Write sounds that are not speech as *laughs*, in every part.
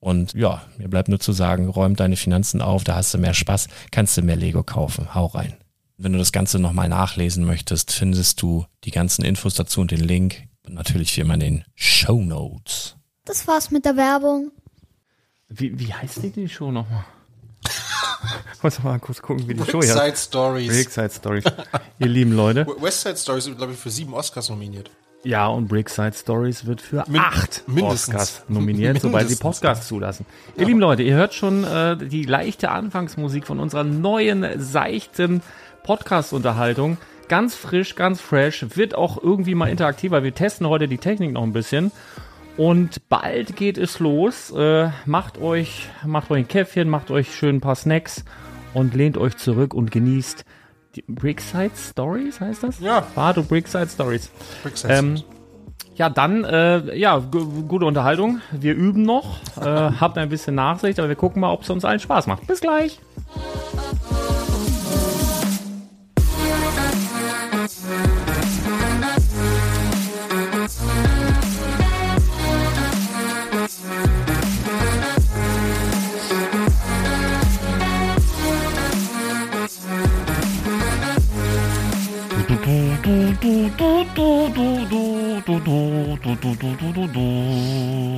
Und ja, mir bleibt nur zu sagen, räum deine Finanzen auf, da hast du mehr Spaß, kannst du mehr Lego kaufen. Hau rein. Wenn du das Ganze nochmal nachlesen möchtest, findest du die ganzen Infos dazu und den Link. Und natürlich wie immer in den Show Notes. Das war's mit der Werbung. Wie, wie heißt die, die Show nochmal? *laughs* Muss mal kurz gucken, wie die Show heißt. Side Stories. Brickside Stories. Ihr lieben Leute. West Side Stories sind, glaube ich, für sieben Oscars nominiert. Ja, und Brickside Stories wird für Min acht mindestens. Oscars nominiert, *laughs* sobald sie Podcasts zulassen. Ja. Ihr lieben Leute, ihr hört schon äh, die leichte Anfangsmusik von unserer neuen, seichten Podcast-Unterhaltung. Ganz frisch, ganz fresh, wird auch irgendwie mal interaktiver. Wir testen heute die Technik noch ein bisschen. Und bald geht es los. Äh, macht euch, macht euch ein Käffchen, macht euch schön ein paar Snacks und lehnt euch zurück und genießt Brickside Stories heißt das? Ja. Bado Brickside Stories. Brickside ähm, ja, dann, äh, ja, gute Unterhaltung. Wir üben noch, äh, *laughs* habt ein bisschen Nachsicht, aber wir gucken mal, ob es uns allen Spaß macht. Bis gleich.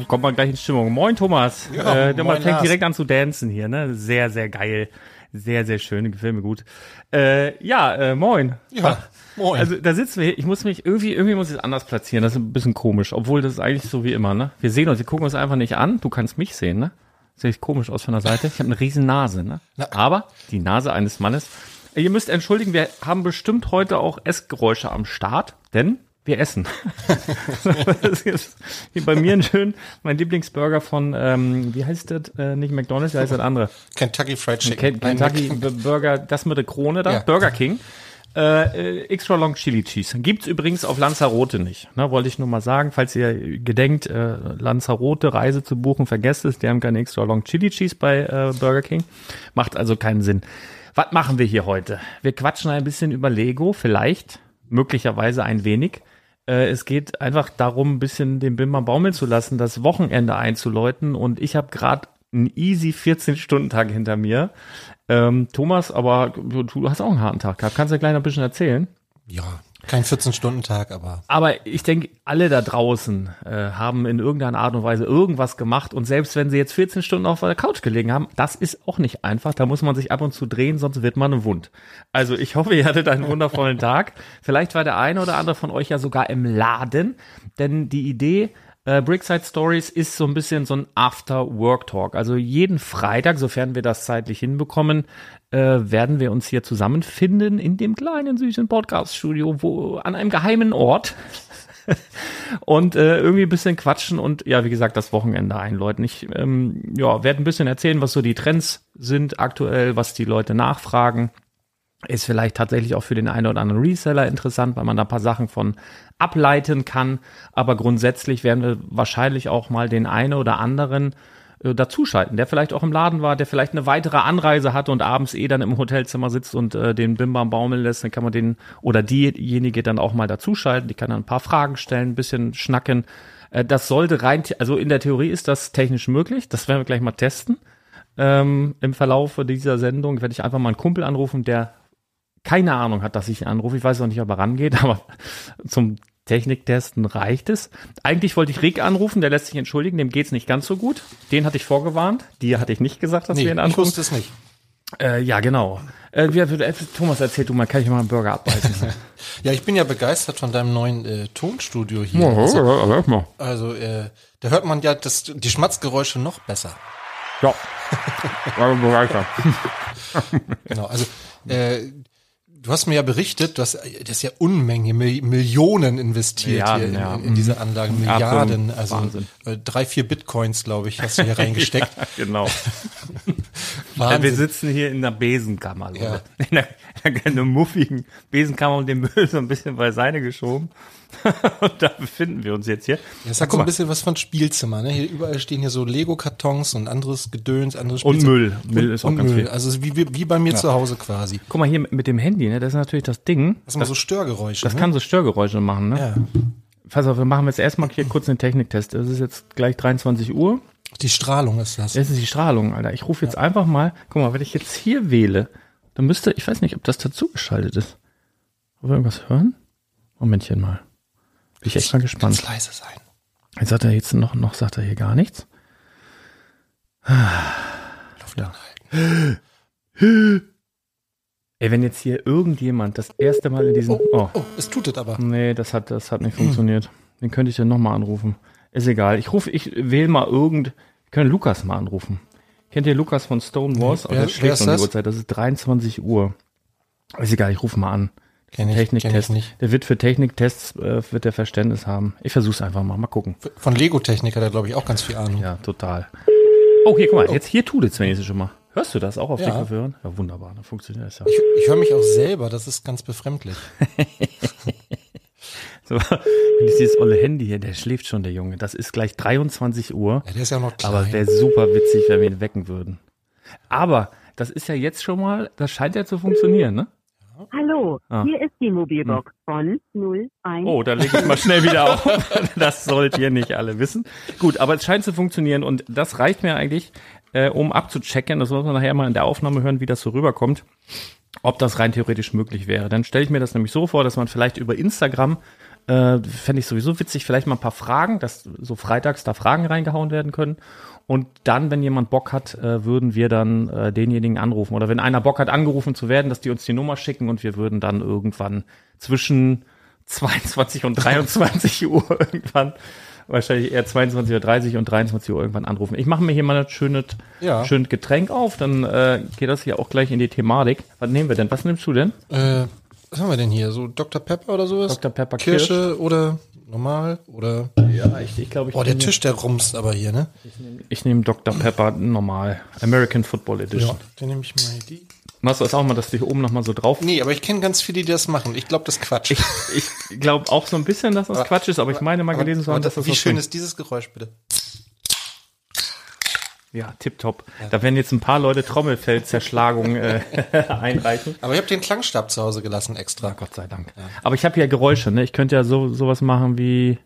Kommt man gleich in Stimmung. Moin Thomas. Ja, äh, der moin, fängt direkt an zu dancen hier, ne? Sehr, sehr geil. Sehr, sehr schön, gefällt mir gut. Äh, ja, äh, moin. Ja, moin. Also da sitzen wir hier. Ich muss mich irgendwie, irgendwie muss ich es anders platzieren. Das ist ein bisschen komisch, obwohl das ist eigentlich so wie immer, ne? Wir sehen uns, wir gucken uns einfach nicht an. Du kannst mich sehen, ne? Sehe ich komisch aus von der Seite. Ich habe eine riesen Nase, ne? Aber die Nase eines Mannes Ihr müsst entschuldigen, wir haben bestimmt heute auch Essgeräusche am Start, denn wir essen. *laughs* das ist wie bei mir ein schön, mein Lieblingsburger von, ähm, wie heißt das? Äh, nicht McDonalds, wie heißt das andere? Kentucky Fried Chicken. Kentucky Burger, das mit der Krone da, ja. Burger King. Äh, extra Long Chili Cheese. Gibt's übrigens auf Lanzarote nicht. Ne, wollte ich nur mal sagen, falls ihr gedenkt, äh, Lanzarote Reise zu buchen, vergesst es, die haben keine Extra Long Chili Cheese bei äh, Burger King. Macht also keinen Sinn. Was machen wir hier heute? Wir quatschen ein bisschen über Lego, vielleicht, möglicherweise ein wenig. Äh, es geht einfach darum, ein bisschen den Bimmer baumeln zu lassen, das Wochenende einzuläuten und ich habe gerade einen easy 14-Stunden-Tag hinter mir. Ähm, Thomas, aber du hast auch einen harten Tag gehabt. Kannst du gleich noch ein bisschen erzählen? Ja, kein 14-Stunden-Tag, aber. Aber ich denke, alle da draußen äh, haben in irgendeiner Art und Weise irgendwas gemacht. Und selbst wenn sie jetzt 14 Stunden auf der Couch gelegen haben, das ist auch nicht einfach. Da muss man sich ab und zu drehen, sonst wird man wund. Also ich hoffe, ihr hattet einen wundervollen *laughs* Tag. Vielleicht war der eine oder andere von euch ja sogar im Laden. Denn die Idee äh, Brickside Stories ist so ein bisschen so ein After-Work-Talk. Also jeden Freitag, sofern wir das zeitlich hinbekommen, äh, werden wir uns hier zusammenfinden in dem kleinen süßen Podcast-Studio, wo an einem geheimen Ort *laughs* und äh, irgendwie ein bisschen quatschen und ja, wie gesagt, das Wochenende einläuten. Ich ähm, ja, werde ein bisschen erzählen, was so die Trends sind aktuell, was die Leute nachfragen. Ist vielleicht tatsächlich auch für den einen oder anderen Reseller interessant, weil man da ein paar Sachen von ableiten kann. Aber grundsätzlich werden wir wahrscheinlich auch mal den einen oder anderen äh, dazuschalten, der vielleicht auch im Laden war, der vielleicht eine weitere Anreise hatte und abends eh dann im Hotelzimmer sitzt und äh, den Bimbam baumeln lässt, dann kann man den oder diejenige dann auch mal dazuschalten. Die kann dann ein paar Fragen stellen, ein bisschen schnacken. Äh, das sollte rein, also in der Theorie ist das technisch möglich. Das werden wir gleich mal testen. Ähm, Im Verlauf dieser Sendung werde ich einfach mal einen Kumpel anrufen, der keine Ahnung hat, dass ich ihn anrufe. Ich weiß auch nicht, ob er rangeht, *laughs* aber zum Techniktesten reicht es. Eigentlich wollte ich Rick anrufen, der lässt sich entschuldigen, dem geht's nicht ganz so gut. Den hatte ich vorgewarnt. Dir hatte ich nicht gesagt, dass nee, wir ihn anrufen. Ich wusste es nicht. Äh, ja, genau. Äh, wie, äh, Thomas, erzähl du mal, kann ich mal einen Burger abbeißen? *laughs* ja, ich bin ja begeistert von deinem neuen äh, Tonstudio hier. Ja, also, also äh, da hört man ja das, die Schmatzgeräusche noch besser. Ja. *laughs* *laughs* genau, also äh, Du hast mir ja berichtet, du hast das ist ja Unmenge, Millionen investiert Milliarden, hier in, in, in, diese mhm. Anlagen, Milliarden, also Wahnsinn. Äh, drei, vier Bitcoins, glaube ich, hast du hier *laughs* reingesteckt. ja, genau. *laughs* Wahnsinn. Wir sitzen hier in der Besenkammer, ja. *laughs* in, einer, in einer muffigen Besenkammer und den Müll so ein bisschen beiseite geschoben. *laughs* und da befinden wir uns jetzt hier. Ja, es hat so ein bisschen was von Spielzimmer. Ne? Hier überall stehen hier so Lego-Kartons und anderes Gedöns, anderes Spielzimmer. Und Müll. Müll ist auch ganz Müll. viel. Also wie, wie, wie bei mir ja. zu Hause quasi. Guck mal hier mit dem Handy, ne? das ist natürlich das Ding. Das sind so Störgeräusche. Das ne? kann so Störgeräusche machen. Ne? Ja. Pass auf, wir machen jetzt erstmal hier kurz einen Techniktest. Es ist jetzt gleich 23 Uhr. Die Strahlung ist das. Das ist die Strahlung, Alter. Ich rufe jetzt ja. einfach mal, guck mal, wenn ich jetzt hier wähle, dann müsste, ich weiß nicht, ob das dazu geschaltet ist. Wollen wir irgendwas hören? Momentchen mal. Bin ich echt mal gespannt. Ganz leise sein. Jetzt sagt er jetzt noch, noch sagt er hier gar nichts. Luft ja. Ey, wenn jetzt hier irgendjemand das erste Mal in diesem. Oh, oh, oh es tut es aber. Nee, das hat, das hat nicht funktioniert. Den könnte ich dann nochmal anrufen. Ist egal. Ich rufe, ich wähle mal irgend. Wir können Lukas mal anrufen. Kennt ihr Lukas von Stonewalls? Wer, das schlägt um die Uhrzeit. Das ist 23 Uhr. Ist egal, ich rufe mal an. Kenn ich, Techniktest. Kenn ich nicht. Der wird für Techniktests äh, wird der Verständnis haben. Ich versuch's einfach mal, mal gucken. Von Lego-Technik hat er, glaube ich, auch ganz viel Ahnung. Ja, total. Oh, hier, guck mal, oh. jetzt hier tut es wenigstens schon mal. Hörst du das auch auf ja. den Kopfhörern? Ja, wunderbar, dann funktioniert das ja. Ich, ich höre mich auch selber, das ist ganz befremdlich. *laughs* so, dieses olle Handy hier, der schläft schon, der Junge. Das ist gleich 23 Uhr. Ja, der ist ja noch klein. Aber wäre super witzig, wenn wir ihn wecken würden. Aber das ist ja jetzt schon mal, das scheint ja zu funktionieren, ne? Hallo, ah. hier ist die Mobilbox hm. von 01. Oh, da lege ich mal schnell wieder auf. *laughs* Das sollt ihr nicht alle wissen. Gut, aber es scheint zu funktionieren und das reicht mir eigentlich, äh, um abzuchecken. Das muss man nachher mal in der Aufnahme hören, wie das so rüberkommt. Ob das rein theoretisch möglich wäre. Dann stelle ich mir das nämlich so vor, dass man vielleicht über Instagram äh, fände ich sowieso witzig, vielleicht mal ein paar Fragen, dass so freitags da Fragen reingehauen werden können. Und dann, wenn jemand Bock hat, äh, würden wir dann äh, denjenigen anrufen. Oder wenn einer Bock hat, angerufen zu werden, dass die uns die Nummer schicken und wir würden dann irgendwann zwischen *laughs* 22 und 23 *laughs* Uhr irgendwann, wahrscheinlich eher 22.30 Uhr und 23 Uhr irgendwann anrufen. Ich mache mir hier mal ein schönes, ja. schönes Getränk auf, dann äh, geht das hier auch gleich in die Thematik. Was nehmen wir denn? Was nimmst du denn? Äh, was haben wir denn hier? So Dr. Pepper oder sowas? Dr. Pepper Kirsche Kirsch. oder normal oder? Ja, ich, ich glaube, ich. Oh, der Tisch, der rumst aber hier, ne? Ich nehme nehm Dr. Pepper normal. American Football Edition. Ja, dann nehme ich mal die. Machst du das auch mal, dass du hier oben nochmal so drauf? Nee, aber ich kenne ganz viele, die das machen. Ich glaube, das ist Quatsch. Ich, ich glaube auch so ein bisschen, dass das aber, Quatsch ist, aber ich meine mal gelesen zu haben, dass das Wie schön ist dieses Geräusch, bitte? Ja, tipptopp. Ja. Da werden jetzt ein paar Leute Trommelfellzerschlagung äh, *laughs* einreichen. Aber ich habe den Klangstab zu Hause gelassen extra. Gott sei Dank. Ja. Aber ich habe ja Geräusche, ne? Ich könnte ja so sowas machen wie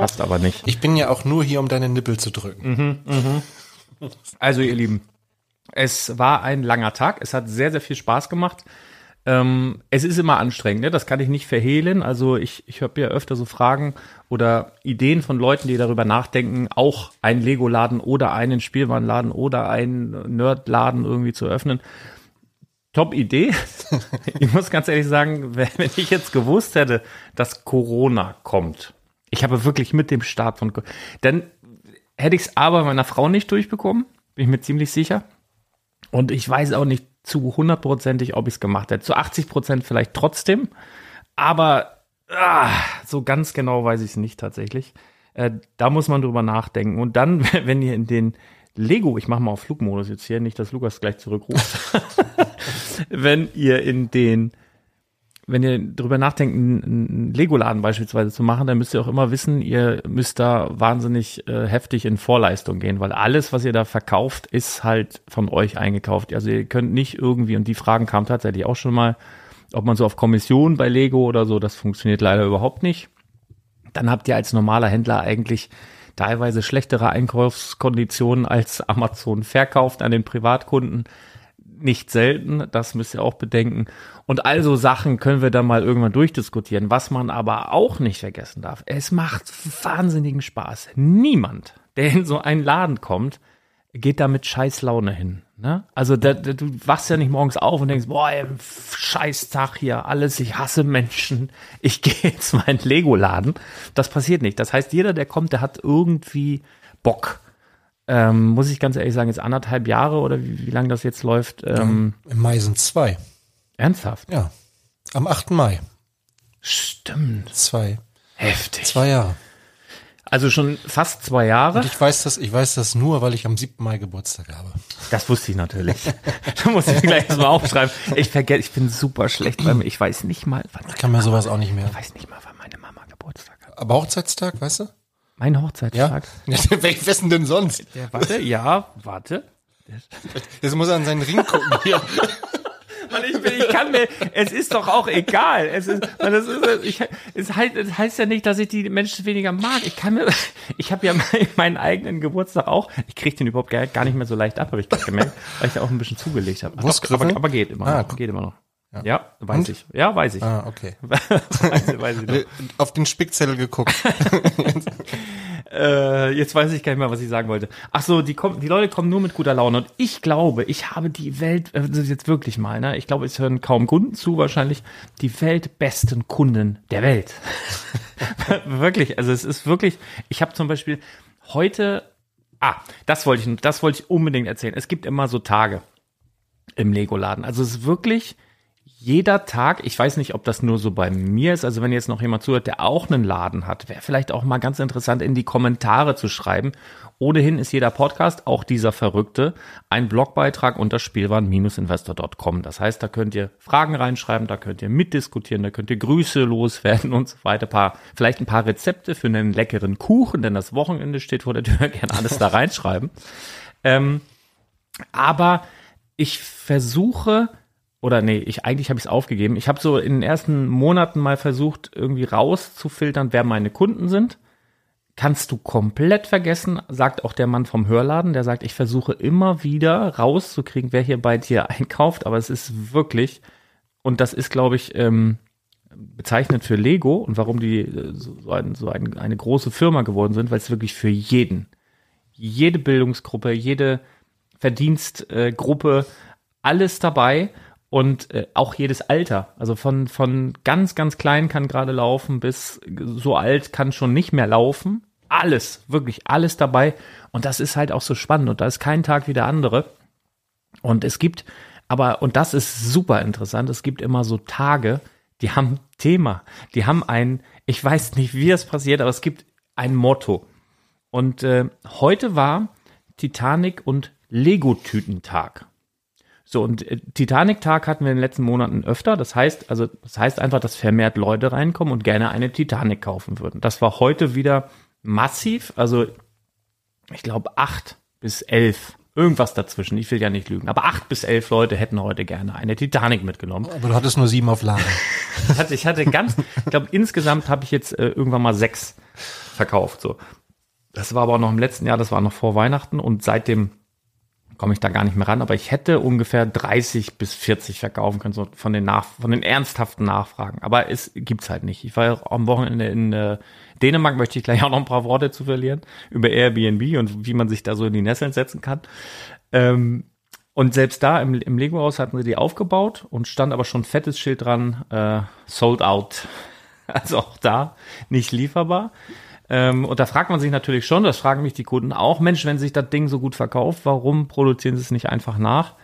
Passt aber nicht. Ich bin ja auch nur hier, um deine Nippel zu drücken. Mhm, mhm. Also, ihr Lieben, es war ein langer Tag. Es hat sehr, sehr viel Spaß gemacht. Ähm, es ist immer anstrengend, ne? das kann ich nicht verhehlen. Also ich, ich habe ja öfter so Fragen oder Ideen von Leuten, die darüber nachdenken, auch einen Lego-Laden oder einen Spielwarenladen oder einen Nerd-Laden irgendwie zu öffnen. Top Idee. *laughs* ich muss ganz ehrlich sagen, wenn ich jetzt gewusst hätte, dass Corona kommt, ich habe wirklich mit dem Start von, dann hätte ich es aber meiner Frau nicht durchbekommen, bin ich mir ziemlich sicher. Und ich weiß auch nicht zu hundertprozentig, ob ich es gemacht hätte. Zu 80 Prozent vielleicht trotzdem. Aber ah, so ganz genau weiß ich es nicht tatsächlich. Äh, da muss man drüber nachdenken. Und dann, *laughs* wenn ihr in den Lego, ich mache mal auf Flugmodus jetzt hier, nicht, dass Lukas gleich zurückruft. *laughs* wenn ihr in den wenn ihr drüber nachdenkt, einen Lego-Laden beispielsweise zu machen, dann müsst ihr auch immer wissen, ihr müsst da wahnsinnig äh, heftig in Vorleistung gehen, weil alles, was ihr da verkauft, ist halt von euch eingekauft. Also ihr könnt nicht irgendwie, und die Fragen kamen tatsächlich auch schon mal, ob man so auf Kommission bei Lego oder so, das funktioniert leider überhaupt nicht. Dann habt ihr als normaler Händler eigentlich teilweise schlechtere Einkaufskonditionen als Amazon verkauft an den Privatkunden nicht selten, das müsst ihr auch bedenken. Und also Sachen können wir dann mal irgendwann durchdiskutieren. Was man aber auch nicht vergessen darf, es macht wahnsinnigen Spaß. Niemand, der in so einen Laden kommt, geht da mit scheiß Laune hin. Ne? Also da, da, du wachst ja nicht morgens auf und denkst, boah, ey, scheiß Tag hier, alles, ich hasse Menschen, *laughs* ich gehe jetzt mal in den Lego-Laden. Das passiert nicht. Das heißt, jeder, der kommt, der hat irgendwie Bock ähm, muss ich ganz ehrlich sagen, jetzt anderthalb Jahre oder wie, wie lange das jetzt läuft? Ähm, Im Mai sind zwei. Ernsthaft? Ja. Am 8. Mai. Stimmt. Zwei. Heftig. Zwei Jahre. Also schon fast zwei Jahre. Und ich weiß das, ich weiß das nur, weil ich am 7. Mai Geburtstag habe. Das wusste ich natürlich. *laughs* da muss ich gleich mal aufschreiben. Ich vergesse, ich bin super schlecht, weil ich weiß nicht mal, wann Ich kann mir sowas auch nicht mehr. Ich weiß nicht mal, wann meine Mama Geburtstag hat. Aber Hochzeitstag, weißt du? Mein Hochzeitstag. Ja? *laughs* Wessen denn sonst? Der, warte, ja, warte. Jetzt muss er an seinen Ring gucken. Hier. *laughs* Mann, ich, bin, ich kann mir, es ist doch auch egal. Es ist, man, es ist, ich, es heißt, es heißt ja nicht, dass ich die Menschen weniger mag. Ich kann mir, ich habe ja meinen eigenen Geburtstag auch. Ich kriege den überhaupt gar nicht mehr so leicht ab, habe ich gerade gemerkt, weil ich da auch ein bisschen zugelegt habe. Aber, aber, aber geht immer ah, noch. Geht immer noch. Ja, ja weiß Und? ich. Ja, weiß ich. Ah, okay. *laughs* weiß, weiß ich Auf den Spickzettel geguckt. *laughs* äh, jetzt weiß ich gar nicht mehr, was ich sagen wollte. Ach so, die, kommen, die Leute kommen nur mit guter Laune. Und ich glaube, ich habe die Welt, äh, das ist jetzt wirklich mal, ne? Ich glaube, es hören kaum Kunden zu, wahrscheinlich die weltbesten Kunden der Welt. *laughs* wirklich, also es ist wirklich, ich habe zum Beispiel heute, ah, das wollte ich, das wollte ich unbedingt erzählen. Es gibt immer so Tage im Lego-Laden. Also es ist wirklich, jeder Tag, ich weiß nicht, ob das nur so bei mir ist, also wenn jetzt noch jemand zuhört, der auch einen Laden hat, wäre vielleicht auch mal ganz interessant in die Kommentare zu schreiben. Ohnehin ist jeder Podcast, auch dieser verrückte, ein Blogbeitrag unter spielwaren-investor.com. Das heißt, da könnt ihr Fragen reinschreiben, da könnt ihr mitdiskutieren, da könnt ihr Grüße loswerden und so weiter. Paar, vielleicht ein paar Rezepte für einen leckeren Kuchen, denn das Wochenende steht vor der Tür, *laughs* gerne alles da reinschreiben. Ähm, aber ich versuche, oder nee, ich eigentlich habe ich es aufgegeben. Ich habe so in den ersten Monaten mal versucht, irgendwie rauszufiltern, wer meine Kunden sind. Kannst du komplett vergessen, sagt auch der Mann vom Hörladen, der sagt, ich versuche immer wieder rauszukriegen, wer hier bei dir *laughs* einkauft, aber es ist wirklich, und das ist, glaube ich, ähm, bezeichnet für Lego und warum die äh, so, ein, so ein, eine große Firma geworden sind, weil es wirklich für jeden, jede Bildungsgruppe, jede Verdienstgruppe, äh, alles dabei und äh, auch jedes Alter. Also von, von ganz, ganz klein kann gerade laufen bis so alt kann schon nicht mehr laufen. Alles, wirklich alles dabei. Und das ist halt auch so spannend. Und da ist kein Tag wie der andere. Und es gibt Aber, und das ist super interessant, es gibt immer so Tage, die haben Thema. Die haben ein, ich weiß nicht, wie das passiert, aber es gibt ein Motto. Und äh, heute war Titanic und Lego-Tütentag. So, und äh, Titanic-Tag hatten wir in den letzten Monaten öfter. Das heißt, also, das heißt einfach, dass vermehrt Leute reinkommen und gerne eine Titanic kaufen würden. Das war heute wieder massiv. Also, ich glaube, acht bis elf Irgendwas dazwischen, ich will ja nicht lügen. Aber acht bis elf Leute hätten heute gerne eine Titanic mitgenommen. Aber du hattest nur sieben auf Lager. *laughs* ich, hatte, ich hatte ganz, ich glaube, insgesamt habe ich jetzt äh, irgendwann mal sechs verkauft. So. Das war aber auch noch im letzten Jahr, das war noch vor Weihnachten und seitdem komme ich da gar nicht mehr ran, aber ich hätte ungefähr 30 bis 40 verkaufen können, so von den, Nach von den ernsthaften Nachfragen. Aber es gibt's halt nicht. Ich war ja am Wochenende in äh, Dänemark, möchte ich gleich auch noch ein paar Worte zu verlieren, über Airbnb und wie man sich da so in die Nesseln setzen kann. Ähm, und selbst da im, im Lego-Haus hatten sie die aufgebaut und stand aber schon fettes Schild dran, äh, sold out. *laughs* Also auch da nicht lieferbar. Ähm, und da fragt man sich natürlich schon, das fragen mich die Kunden auch, Mensch, wenn sich das Ding so gut verkauft, warum produzieren sie es nicht einfach nach?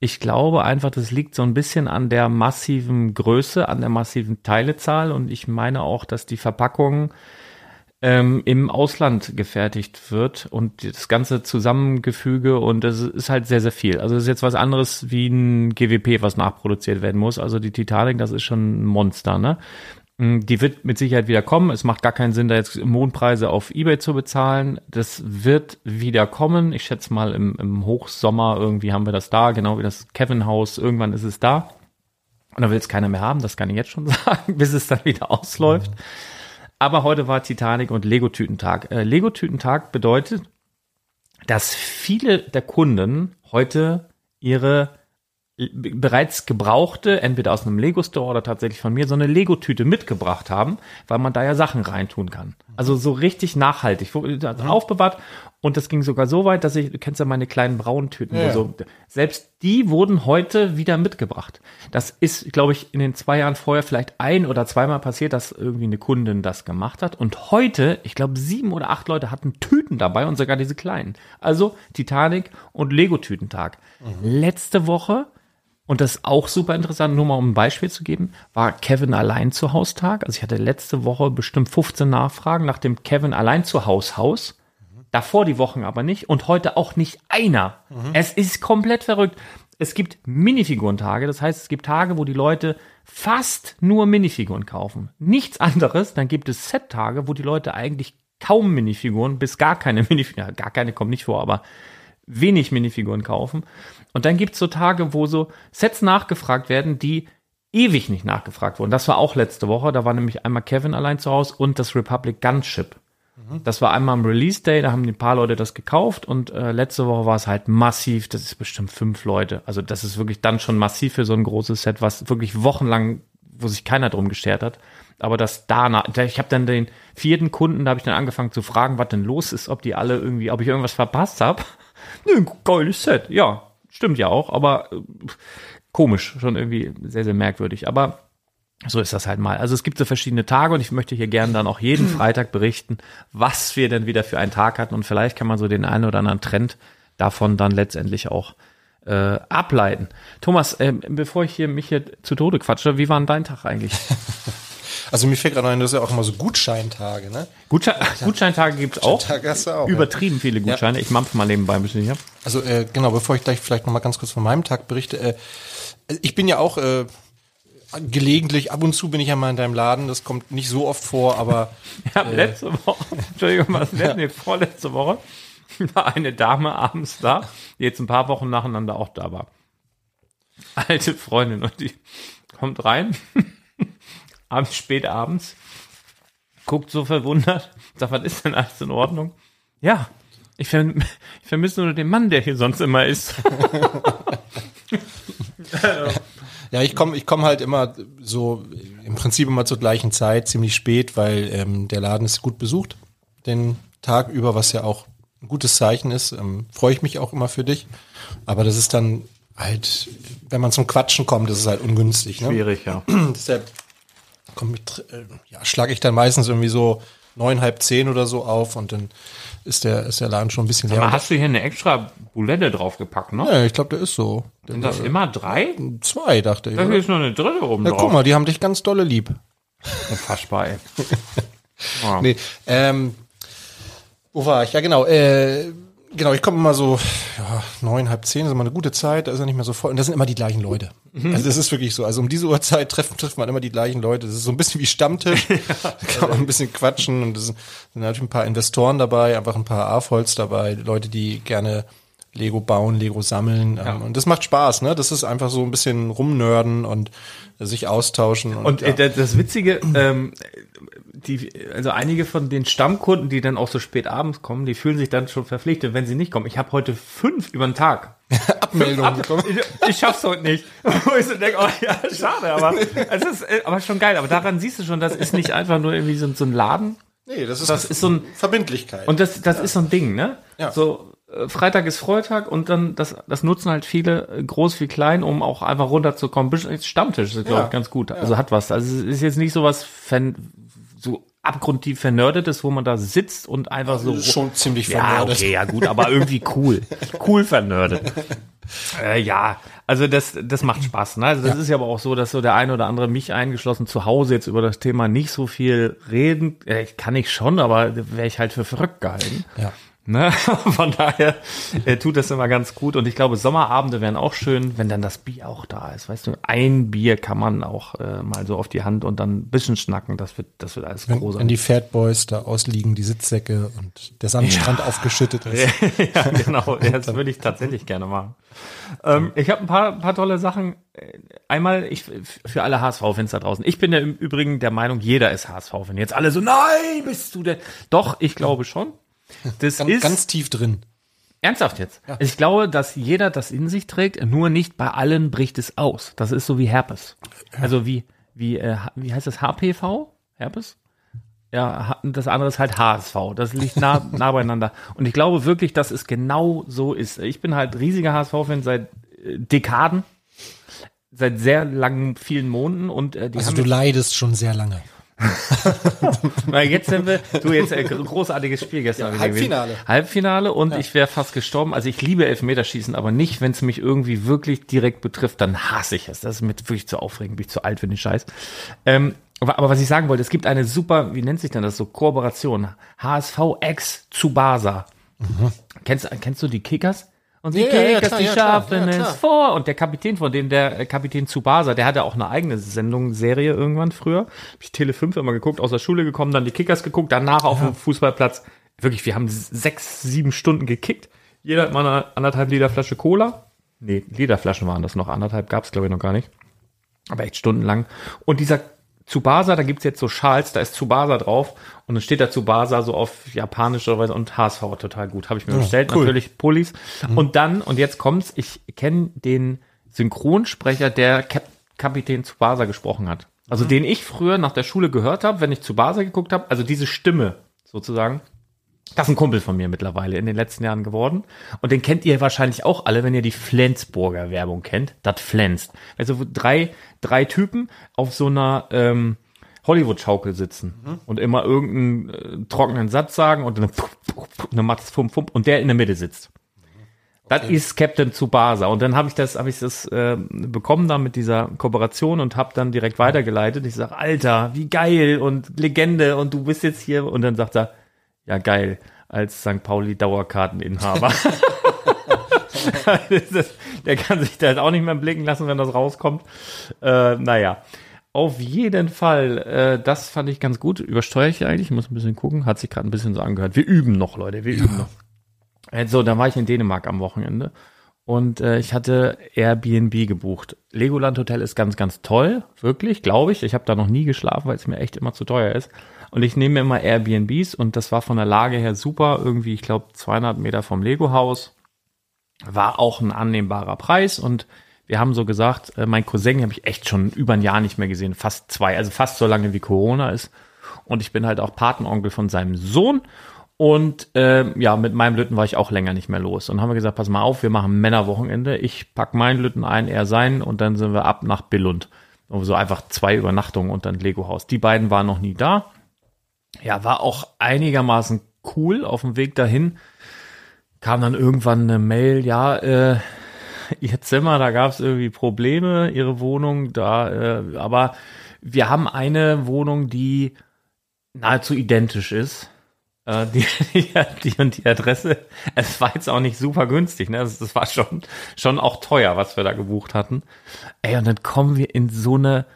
Ich glaube einfach, das liegt so ein bisschen an der massiven Größe, an der massiven Teilezahl und ich meine auch, dass die Verpackung ähm, im Ausland gefertigt wird und das ganze Zusammengefüge und das ist halt sehr, sehr viel. Also das ist jetzt was anderes wie ein GWP, was nachproduziert werden muss. Also die Titanic, das ist schon ein Monster, ne? Mm, die wird mit Sicherheit wieder kommen. Es macht gar keinen Sinn, da jetzt Mondpreise auf Ebay zu bezahlen. Das wird wieder kommen. Ich schätze mal im, im Hochsommer irgendwie haben wir das da, genau wie das Kevin Haus. Irgendwann ist es da. Und da will es keiner mehr haben, das kann ich jetzt schon *laughs* sagen, bis es dann wieder ausläuft. Mhm. Aber heute war Titanic und Lego-Tütentag. Äh, Lego-Tütentag bedeutet, dass viele der Kunden heute ihre bereits gebrauchte, entweder aus einem Lego-Store oder tatsächlich von mir, so eine Lego-Tüte mitgebracht haben, weil man da ja Sachen reintun kann. Also so richtig nachhaltig, also aufbewahrt. Und das ging sogar so weit, dass ich, du kennst ja meine kleinen braunen Tüten, ja. so, selbst die wurden heute wieder mitgebracht. Das ist, glaube ich, in den zwei Jahren vorher vielleicht ein oder zweimal passiert, dass irgendwie eine Kundin das gemacht hat. Und heute, ich glaube, sieben oder acht Leute hatten Tüten dabei und sogar diese kleinen. Also Titanic und Lego-Tütentag. Mhm. Letzte Woche und das ist auch super interessant, nur mal um ein Beispiel zu geben, war Kevin allein zu Haustag. Also ich hatte letzte Woche bestimmt 15 Nachfragen nach dem Kevin allein zu Haus Haus. Davor die Wochen aber nicht und heute auch nicht einer. Mhm. Es ist komplett verrückt. Es gibt Minifigurentage, das heißt, es gibt Tage, wo die Leute fast nur Minifiguren kaufen. Nichts anderes. Dann gibt es Set-Tage, wo die Leute eigentlich kaum Minifiguren, bis gar keine *laughs* Minifiguren, gar keine kommen nicht vor, aber wenig Minifiguren kaufen. Und dann gibt's so Tage, wo so Sets nachgefragt werden, die ewig nicht nachgefragt wurden. Das war auch letzte Woche. Da war nämlich einmal Kevin allein zu Hause und das Republic Gunship. Mhm. Das war einmal am Release Day, da haben ein paar Leute das gekauft und äh, letzte Woche war es halt massiv, das ist bestimmt fünf Leute. Also das ist wirklich dann schon massiv für so ein großes Set, was wirklich wochenlang, wo sich keiner drum gestört hat. Aber das danach, ich habe dann den vierten Kunden, da habe ich dann angefangen zu fragen, was denn los ist, ob die alle irgendwie, ob ich irgendwas verpasst habe. *laughs* Nö, geiles Set, ja, Stimmt ja auch, aber äh, komisch, schon irgendwie sehr, sehr merkwürdig. Aber so ist das halt mal. Also es gibt so verschiedene Tage und ich möchte hier gerne dann auch jeden *clears throat* Freitag berichten, was wir denn wieder für einen Tag hatten und vielleicht kann man so den einen oder anderen Trend davon dann letztendlich auch äh, ableiten. Thomas, äh, bevor ich hier mich hier zu Tode quatsche, wie war denn dein Tag eigentlich? *laughs* Also mir fällt gerade ein, das ist ja auch immer so Gutscheintage, ne? Gutschein, Gutscheintage gibt es auch. Auch. Übertrieben ja. viele Gutscheine. Ja. Ich mampf mal nebenbei ein bisschen hier. Also äh, genau, bevor ich gleich vielleicht noch mal ganz kurz von meinem Tag berichte. Äh, ich bin ja auch äh, gelegentlich, ab und zu bin ich ja mal in deinem Laden. Das kommt nicht so oft vor, aber... *laughs* ja, äh, letzte Woche, Entschuldigung, was ja. nee, vorletzte Woche *laughs* war eine Dame abends da, die jetzt ein paar Wochen nacheinander auch da war. Alte Freundin und die kommt rein abends, spät abends, guckt so verwundert, sagt, was ist denn alles in Ordnung? Ja, ich, verm ich vermisse nur den Mann, der hier sonst immer ist. ja, ich komme ich komm halt immer so im Prinzip immer zur gleichen Zeit, ziemlich spät, weil ähm, der Laden ist gut besucht, den Tag über, was ja auch ein gutes Zeichen ist. Ähm, Freue ich mich auch immer für dich. Aber das ist dann halt, wenn man zum Quatschen kommt, das ist halt ungünstig. Ne? Schwierig, ja. *clears throat* Deshalb komm, äh, ja, schlage ich dann meistens irgendwie so neun, halb zehn oder so auf und dann ist der, ist der Laden schon ein bisschen leer. Aber hast du hier eine extra Boulette draufgepackt, ne? Ja, ich glaube, der ist so. Sind das immer drei? Zwei, dachte ich. Da ist noch eine dritte oben ja, drauf. guck mal, die haben dich ganz dolle lieb. Unfassbar, ey. *laughs* wow. Nee, ähm, wo war ich? Ja, genau. Äh, genau, ich komme immer so, ja, neun, halb zehn, ist immer eine gute Zeit, da ist er nicht mehr so voll. Und das sind immer die gleichen Leute. Mhm. Also das ist wirklich so. Also um diese Uhrzeit trifft, trifft man immer die gleichen Leute. Das ist so ein bisschen wie Stammtisch. *laughs* ja, da kann man ein bisschen quatschen und es sind natürlich ein paar Investoren dabei, einfach ein paar AFOLs dabei, Leute, die gerne Lego bauen, Lego sammeln. Ja. Ähm, und das macht Spaß, ne? Das ist einfach so ein bisschen rumnörden und sich austauschen. Und, und ja. das Witzige, ähm, die, also einige von den Stammkunden, die dann auch so spät abends kommen, die fühlen sich dann schon verpflichtet, wenn sie nicht kommen. Ich habe heute fünf über den Tag. *laughs* Abmeldungen Ab, ich, ich schaff's heute nicht. *laughs* Wo ich so denke, oh ja, schade, aber *laughs* es ist äh, aber schon geil. Aber daran siehst du schon, das ist nicht einfach nur irgendwie so, so ein Laden. Nee, das ist, das ist so ein Verbindlichkeit. Und das, das ja. ist so ein Ding, ne? Ja. So, äh, Freitag ist Freitag und dann das, das nutzen halt viele, äh, groß wie klein, um auch einfach runterzukommen. Stammtisch ist, glaube ja. ich, ganz gut. Also hat was. Also es ist jetzt nicht so was so abgrundtief vernördet ist, wo man da sitzt und einfach so. Schon ziemlich vernördet. Ja, okay, ja gut, aber irgendwie cool. *laughs* cool vernördet. Äh, ja, also das, das macht Spaß. Ne? Also das ja. ist ja aber auch so, dass so der eine oder andere mich eingeschlossen zu Hause jetzt über das Thema nicht so viel reden. Äh, kann ich schon, aber wäre ich halt für verrückt gehalten. Ja. Ne? *laughs* Von daher äh, tut das immer ganz gut. Und ich glaube, Sommerabende wären auch schön, wenn dann das Bier auch da ist. Weißt du, ein Bier kann man auch äh, mal so auf die Hand und dann ein bisschen schnacken. Das wird, das wird alles wenn, großartig. Wenn die Fatboys da ausliegen, die Sitzsäcke und der Sandstrand ja. aufgeschüttet ist. *laughs* ja, genau. Das würde ich tatsächlich gerne machen. Ähm, ich habe ein paar, paar tolle Sachen. Einmal, ich für alle HSV-Fans da draußen. Ich bin ja im Übrigen der Meinung, jeder ist HSV-Fan. Jetzt alle so, nein, bist du denn? Doch, ich glaube schon. Das ganz, ist ganz tief drin. Ernsthaft jetzt? Ja. Ich glaube, dass jeder das in sich trägt, nur nicht bei allen bricht es aus. Das ist so wie Herpes. Also wie, wie, äh, wie heißt das? HPV? Herpes? Ja, das andere ist halt HSV. Das liegt nah, *laughs* nah beieinander. Und ich glaube wirklich, dass es genau so ist. Ich bin halt riesiger HSV-Fan seit äh, Dekaden. Seit sehr langen, vielen Monaten und äh, die Also du leidest schon sehr lange. *laughs* Weil jetzt sind wir, du jetzt ein großartiges Spiel gestern. Ja, Halbfinale. Gewesen. Halbfinale und ja. ich wäre fast gestorben. Also ich liebe Elfmeterschießen, aber nicht, wenn es mich irgendwie wirklich direkt betrifft, dann hasse ich es. Das ist mir wirklich zu aufregend, bin ich zu alt für den Scheiß. Ähm, aber, aber was ich sagen wollte, es gibt eine super, wie nennt sich denn das so, Kooperation. HSV X Tsubasa. Mhm. Kennst, kennst du die Kickers? Und sie ja, ja, klar, die ja, schaffen es vor. Und der Kapitän von dem, der äh, Kapitän Tsubasa, der hatte auch eine eigene Sendung, Serie irgendwann früher. Hab ich Tele 5 immer geguckt, aus der Schule gekommen, dann die Kickers geguckt, danach auf dem Fußballplatz. Wirklich, wir haben sechs, sieben Stunden gekickt. Jeder hat mal eine anderthalb Liter Flasche Cola. Nee, Literflaschen waren das noch. Anderthalb gab's glaube ich, noch gar nicht. Aber echt stundenlang. Und dieser Tsubasa, da gibt's jetzt so Schals, da ist Tsubasa drauf und dann steht da Tsubasa so auf Japanisch oder was und HSV total gut. Habe ich mir ja, bestellt, cool. natürlich Pullis. Mhm. Und dann, und jetzt kommt's, ich kenne den Synchronsprecher, der Kap Kapitän Tsubasa gesprochen hat. Also mhm. den ich früher nach der Schule gehört habe, wenn ich Tsubasa geguckt habe, also diese Stimme sozusagen. Das ist ein Kumpel von mir mittlerweile in den letzten Jahren geworden. Und den kennt ihr wahrscheinlich auch alle, wenn ihr die Flensburger Werbung kennt. Das flänzt. Also drei, drei Typen auf so einer ähm, Hollywood-Schaukel sitzen mhm. und immer irgendeinen äh, trockenen Satz sagen und dann, dann macht es fump, fump und der in der Mitte sitzt. Okay. Das ist Captain Tsubasa. Und dann habe ich das, habe ich das äh, bekommen da mit dieser Kooperation und habe dann direkt weitergeleitet. Ich sage, Alter, wie geil und Legende und du bist jetzt hier. Und dann sagt er, ja geil, als St. Pauli Dauerkarteninhaber. *laughs* der kann sich da jetzt auch nicht mehr blicken lassen, wenn das rauskommt. Äh, naja. Auf jeden Fall, äh, das fand ich ganz gut. Übersteuere ich eigentlich, ich muss ein bisschen gucken, hat sich gerade ein bisschen so angehört. Wir üben noch, Leute, wir ja. üben noch. Also, da war ich in Dänemark am Wochenende und äh, ich hatte Airbnb gebucht. Legoland Hotel ist ganz, ganz toll, wirklich, glaube ich. Ich habe da noch nie geschlafen, weil es mir echt immer zu teuer ist. Und ich nehme immer Airbnbs und das war von der Lage her super. Irgendwie, ich glaube, 200 Meter vom Lego-Haus. War auch ein annehmbarer Preis und wir haben so gesagt, äh, mein Cousin habe ich echt schon über ein Jahr nicht mehr gesehen, fast zwei, also fast so lange wie Corona ist. Und ich bin halt auch Patenonkel von seinem Sohn. Und äh, ja, mit meinem Lütten war ich auch länger nicht mehr los. Und haben wir gesagt, pass mal auf, wir machen Männerwochenende. Ich pack meinen Lütten ein, er seinen und dann sind wir ab nach Billund. Und so einfach zwei Übernachtungen und dann Lego-Haus. Die beiden waren noch nie da. Ja, war auch einigermaßen cool auf dem Weg dahin. Kam dann irgendwann eine Mail, ja, äh, *laughs* ihr Zimmer, da gab es irgendwie Probleme, ihre Wohnung, da, äh, aber wir haben eine Wohnung, die nahezu identisch ist. Äh, die, *laughs* die, die und die Adresse, es war jetzt auch nicht super günstig, ne? Das, das war schon, schon auch teuer, was wir da gebucht hatten. Ey, und dann kommen wir in so eine,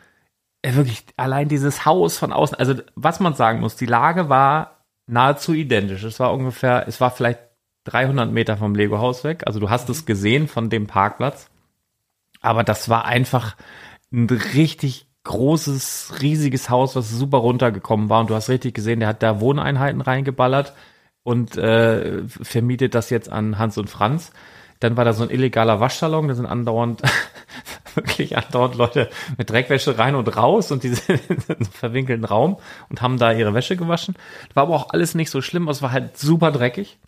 wirklich allein dieses Haus von außen, also was man sagen muss, die Lage war nahezu identisch. Es war ungefähr, es war vielleicht 300 Meter vom Lego-Haus weg. Also du hast es gesehen von dem Parkplatz. Aber das war einfach ein richtig großes, riesiges Haus, was super runtergekommen war. Und du hast richtig gesehen, der hat da Wohneinheiten reingeballert und äh, vermietet das jetzt an Hans und Franz. Dann war da so ein illegaler Waschsalon, da sind andauernd, wirklich andauernd Leute mit Dreckwäsche rein und raus und diese *laughs* verwinkelten Raum und haben da ihre Wäsche gewaschen. War aber auch alles nicht so schlimm, es war halt super dreckig.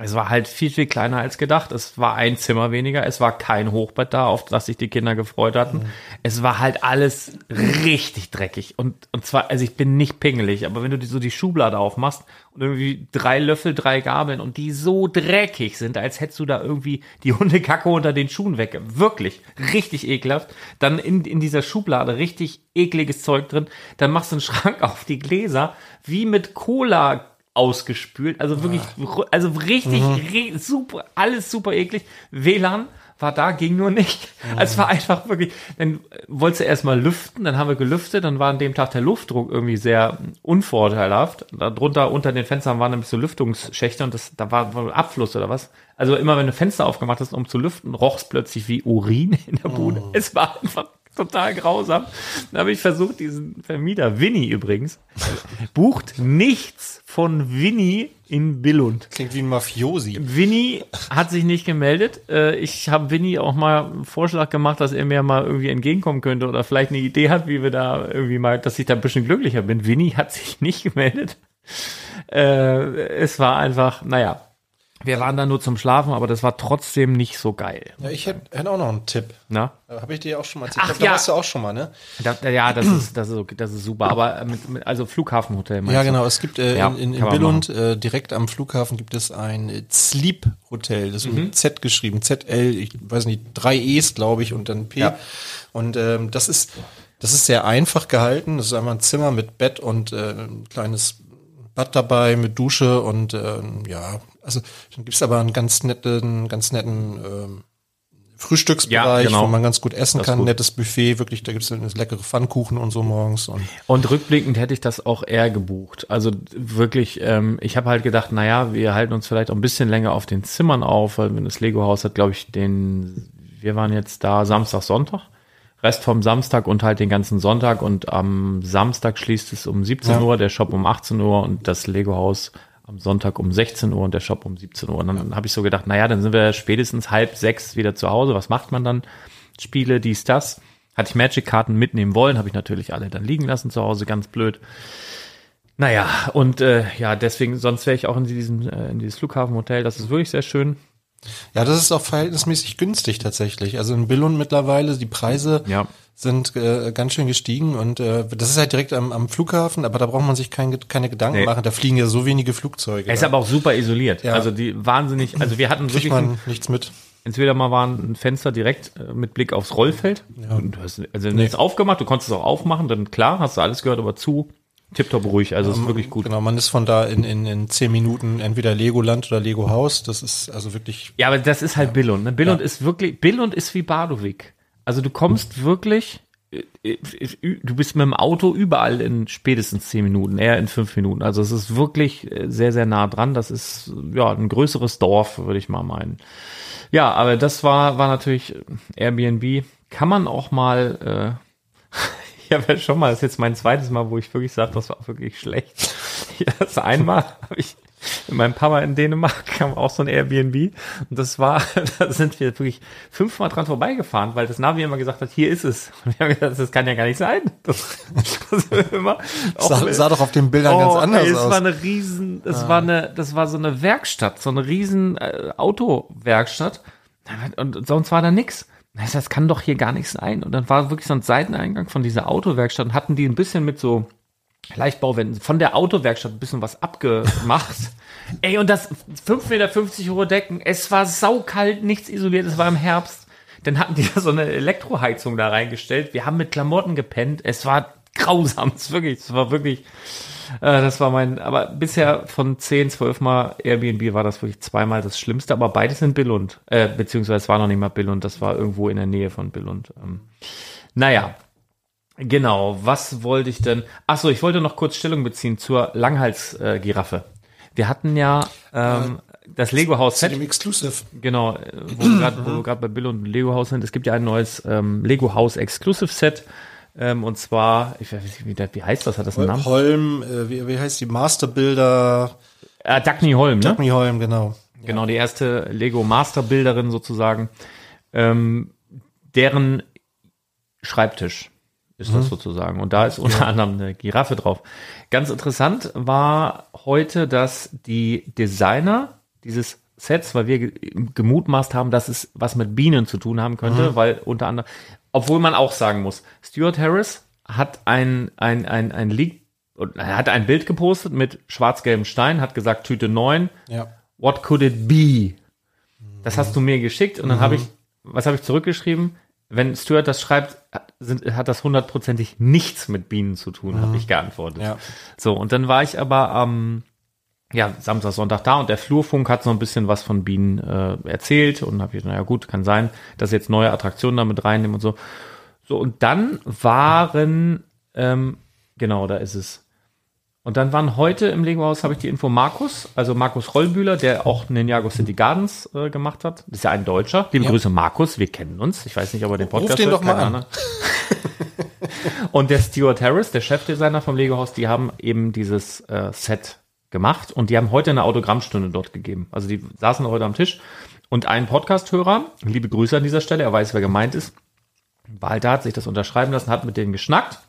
Es war halt viel, viel kleiner als gedacht. Es war ein Zimmer weniger. Es war kein Hochbett da, auf das sich die Kinder gefreut hatten. Mhm. Es war halt alles richtig dreckig. Und, und zwar, also ich bin nicht pingelig, aber wenn du die, so die Schublade aufmachst und irgendwie drei Löffel, drei Gabeln und die so dreckig sind, als hättest du da irgendwie die Hundekacke unter den Schuhen weg. Wirklich, richtig ekelhaft. Dann in, in dieser Schublade richtig ekliges Zeug drin. Dann machst du einen Schrank *laughs* auf die Gläser, wie mit Cola ausgespült. Also wirklich, also richtig, mhm. super, alles super eklig. WLAN war da, ging nur nicht. Mhm. Also es war einfach wirklich, dann wolltest du erstmal lüften, dann haben wir gelüftet, dann war an dem Tag der Luftdruck irgendwie sehr unvorteilhaft. Darunter, unter den Fenstern waren nämlich so Lüftungsschächte und das, da war, war Abfluss oder was. Also immer wenn du Fenster aufgemacht hast, um zu lüften, roch es plötzlich wie Urin in der Bude. Mhm. Es war einfach *laughs* total grausam. Dann habe ich versucht, diesen Vermieter, Winnie übrigens, bucht nichts von Winnie in Billund. Klingt wie ein Mafiosi. Winnie hat sich nicht gemeldet. Äh, ich habe Winnie auch mal einen Vorschlag gemacht, dass er mir mal irgendwie entgegenkommen könnte oder vielleicht eine Idee hat, wie wir da irgendwie mal, dass ich da ein bisschen glücklicher bin. Winnie hat sich *laughs* nicht gemeldet. Äh, es war einfach, naja, wir waren da nur zum Schlafen, aber das war trotzdem nicht so geil. Ja, ich hätte hätt auch noch einen Tipp. Na? Äh, Habe ich dir auch schon mal erzählt? Ach, glaub, ja. warst du auch schon mal, ne? Da, ja, das ist, das ist, okay, das ist super. Aber mit, mit also Flughafenhotel. Ja, genau. Es gibt äh, ja, in, in, in Billund äh, direkt am Flughafen gibt es ein Sleep Hotel. Das ist mhm. mit Z geschrieben. ZL, ich weiß nicht, drei E's, glaube ich, und dann P. Ja. Und ähm, das ist das ist sehr einfach gehalten. Das ist einfach ein Zimmer mit Bett und äh, ein kleines Bad dabei mit Dusche und äh, ja, also dann gibt's aber einen ganz netten, ganz netten ähm, Frühstücksbereich, ja, genau. wo man ganz gut essen das kann, nettes Buffet, wirklich, da gibt's es leckere Pfannkuchen und so morgens. Und, und rückblickend hätte ich das auch eher gebucht. Also wirklich, ähm, ich habe halt gedacht, naja, wir halten uns vielleicht auch ein bisschen länger auf den Zimmern auf, weil das Lego-Haus hat, glaube ich, den, wir waren jetzt da Samstag, Sonntag. Rest vom Samstag und halt den ganzen Sonntag und am Samstag schließt es um 17 ja. Uhr, der Shop um 18 Uhr und das Lego-Haus am Sonntag um 16 Uhr und der Shop um 17 Uhr. Und dann ja. habe ich so gedacht, naja, dann sind wir spätestens halb sechs wieder zu Hause. Was macht man dann? Spiele, dies, das. Hatte ich Magic-Karten mitnehmen wollen, habe ich natürlich alle dann liegen lassen zu Hause, ganz blöd. Naja, und äh, ja, deswegen, sonst wäre ich auch in diesem, äh, in dieses Flughafenhotel. Das ist wirklich sehr schön. Ja, das ist auch verhältnismäßig günstig tatsächlich. Also in Billund mittlerweile, die Preise ja. sind äh, ganz schön gestiegen und äh, das ist halt direkt am, am Flughafen, aber da braucht man sich kein, keine Gedanken nee. machen. Da fliegen ja so wenige Flugzeuge. Er ist aber auch super isoliert. Ja. Also die wahnsinnig, also wir hatten wirklich. man nichts mit. Entweder mal war ein Fenster direkt äh, mit Blick aufs Rollfeld. Ja. Du hast, also nee. jetzt aufgemacht, du konntest es auch aufmachen, dann klar, hast du alles gehört, aber zu tipptopp ruhig, also um, ist wirklich gut. Genau, man ist von da in, in, in zehn Minuten entweder Legoland oder Lego Haus. Das ist also wirklich. Ja, aber das ist halt ja. Billund. Ne? Billund ja. ist wirklich, Billund ist wie Badowik. Also du kommst hm. wirklich, äh, äh, du bist mit dem Auto überall in spätestens zehn Minuten, eher in fünf Minuten. Also es ist wirklich äh, sehr, sehr nah dran. Das ist ja ein größeres Dorf, würde ich mal meinen. Ja, aber das war, war natürlich Airbnb. Kann man auch mal äh, *laughs* habe ja schon mal, das ist jetzt mein zweites Mal, wo ich wirklich sage, das war wirklich schlecht. *laughs* Das einmal habe ich mit meinem Papa in Dänemark *laughs* kam auch so ein Airbnb und das war, *laughs* da sind wir wirklich fünfmal dran vorbeigefahren, weil das Navi immer gesagt hat, hier ist es. Und wir haben gesagt, das kann ja gar nicht sein. Das, das immer sah, sah doch auf den Bildern oh, ganz anders ey, es aus. war eine riesen, das ah. war eine, das war so eine Werkstatt, so eine riesen äh, Autowerkstatt und sonst war da nix das kann doch hier gar nicht sein. Und dann war wirklich so ein Seiteneingang von dieser Autowerkstatt und hatten die ein bisschen mit so Leichtbauwänden von der Autowerkstatt ein bisschen was abgemacht. *laughs* Ey, und das 5,50 Meter hohe Decken, es war saukalt, nichts isoliert, es war im Herbst. Dann hatten die da so eine Elektroheizung da reingestellt. Wir haben mit Klamotten gepennt. Es war grausam, es wirklich, es war wirklich, äh, das war mein, aber bisher von 10, 12 Mal Airbnb war das wirklich zweimal das Schlimmste, aber beides sind Billund, äh, beziehungsweise es war noch nicht mal Billund, das war irgendwo in der Nähe von Billund. Ähm, naja, Genau, was wollte ich denn? Ach so, ich wollte noch kurz Stellung beziehen zur Langhalsgiraffe. Wir hatten ja ähm, äh, das Lego Haus Set. Exclusive. Genau, äh, wo wir gerade bei Bill und Lego Haus sind. Es gibt ja ein neues ähm, Lego Haus Exclusive Set. Ähm, und zwar, ich weiß nicht, wie, der, wie heißt das? Hat das einen Namen? Holm, äh, wie, wie heißt die Masterbilder? Äh, Dagny Holm, ne? Dagny Holm, genau. Genau, die erste Lego Masterbilderin sozusagen. Ähm, deren Schreibtisch ist mhm. das sozusagen. Und da ist unter ja. anderem eine Giraffe drauf. Ganz interessant war heute, dass die Designer dieses Sets, weil wir gemutmaßt haben, dass es was mit Bienen zu tun haben könnte, mhm. weil unter anderem, obwohl man auch sagen muss, Stuart Harris hat ein, ein, ein, ein Leak, er hat ein Bild gepostet mit schwarz-gelbem Stein, hat gesagt Tüte 9. Ja. What could it be? Das hast du mir geschickt und dann mhm. habe ich, was habe ich zurückgeschrieben? wenn Stuart das schreibt, sind, hat das hundertprozentig nichts mit Bienen zu tun, mhm. habe ich geantwortet. Ja. So, und dann war ich aber am ja, Samstag, Sonntag da und der Flurfunk hat so ein bisschen was von Bienen äh, erzählt und habe ich, naja gut, kann sein, dass jetzt neue Attraktionen damit reinnehmen und so. So, und dann waren, ähm, genau, da ist es. Und dann waren heute im Lego-Haus, habe ich die Info Markus, also Markus Rollbühler, der auch Ninjago City Gardens äh, gemacht hat. Das ist ja ein Deutscher. Liebe ja. Grüße Markus, wir kennen uns. Ich weiß nicht, ob er den Podcast Ruf den hört, doch mal an. *laughs* und der Stuart Harris, der Chefdesigner vom Lego-Haus, die haben eben dieses äh, Set gemacht und die haben heute eine Autogrammstunde dort gegeben. Also die saßen heute am Tisch und ein Podcast-Hörer, liebe Grüße an dieser Stelle, er weiß, wer gemeint ist, da, hat sich das unterschreiben lassen, hat mit denen geschnackt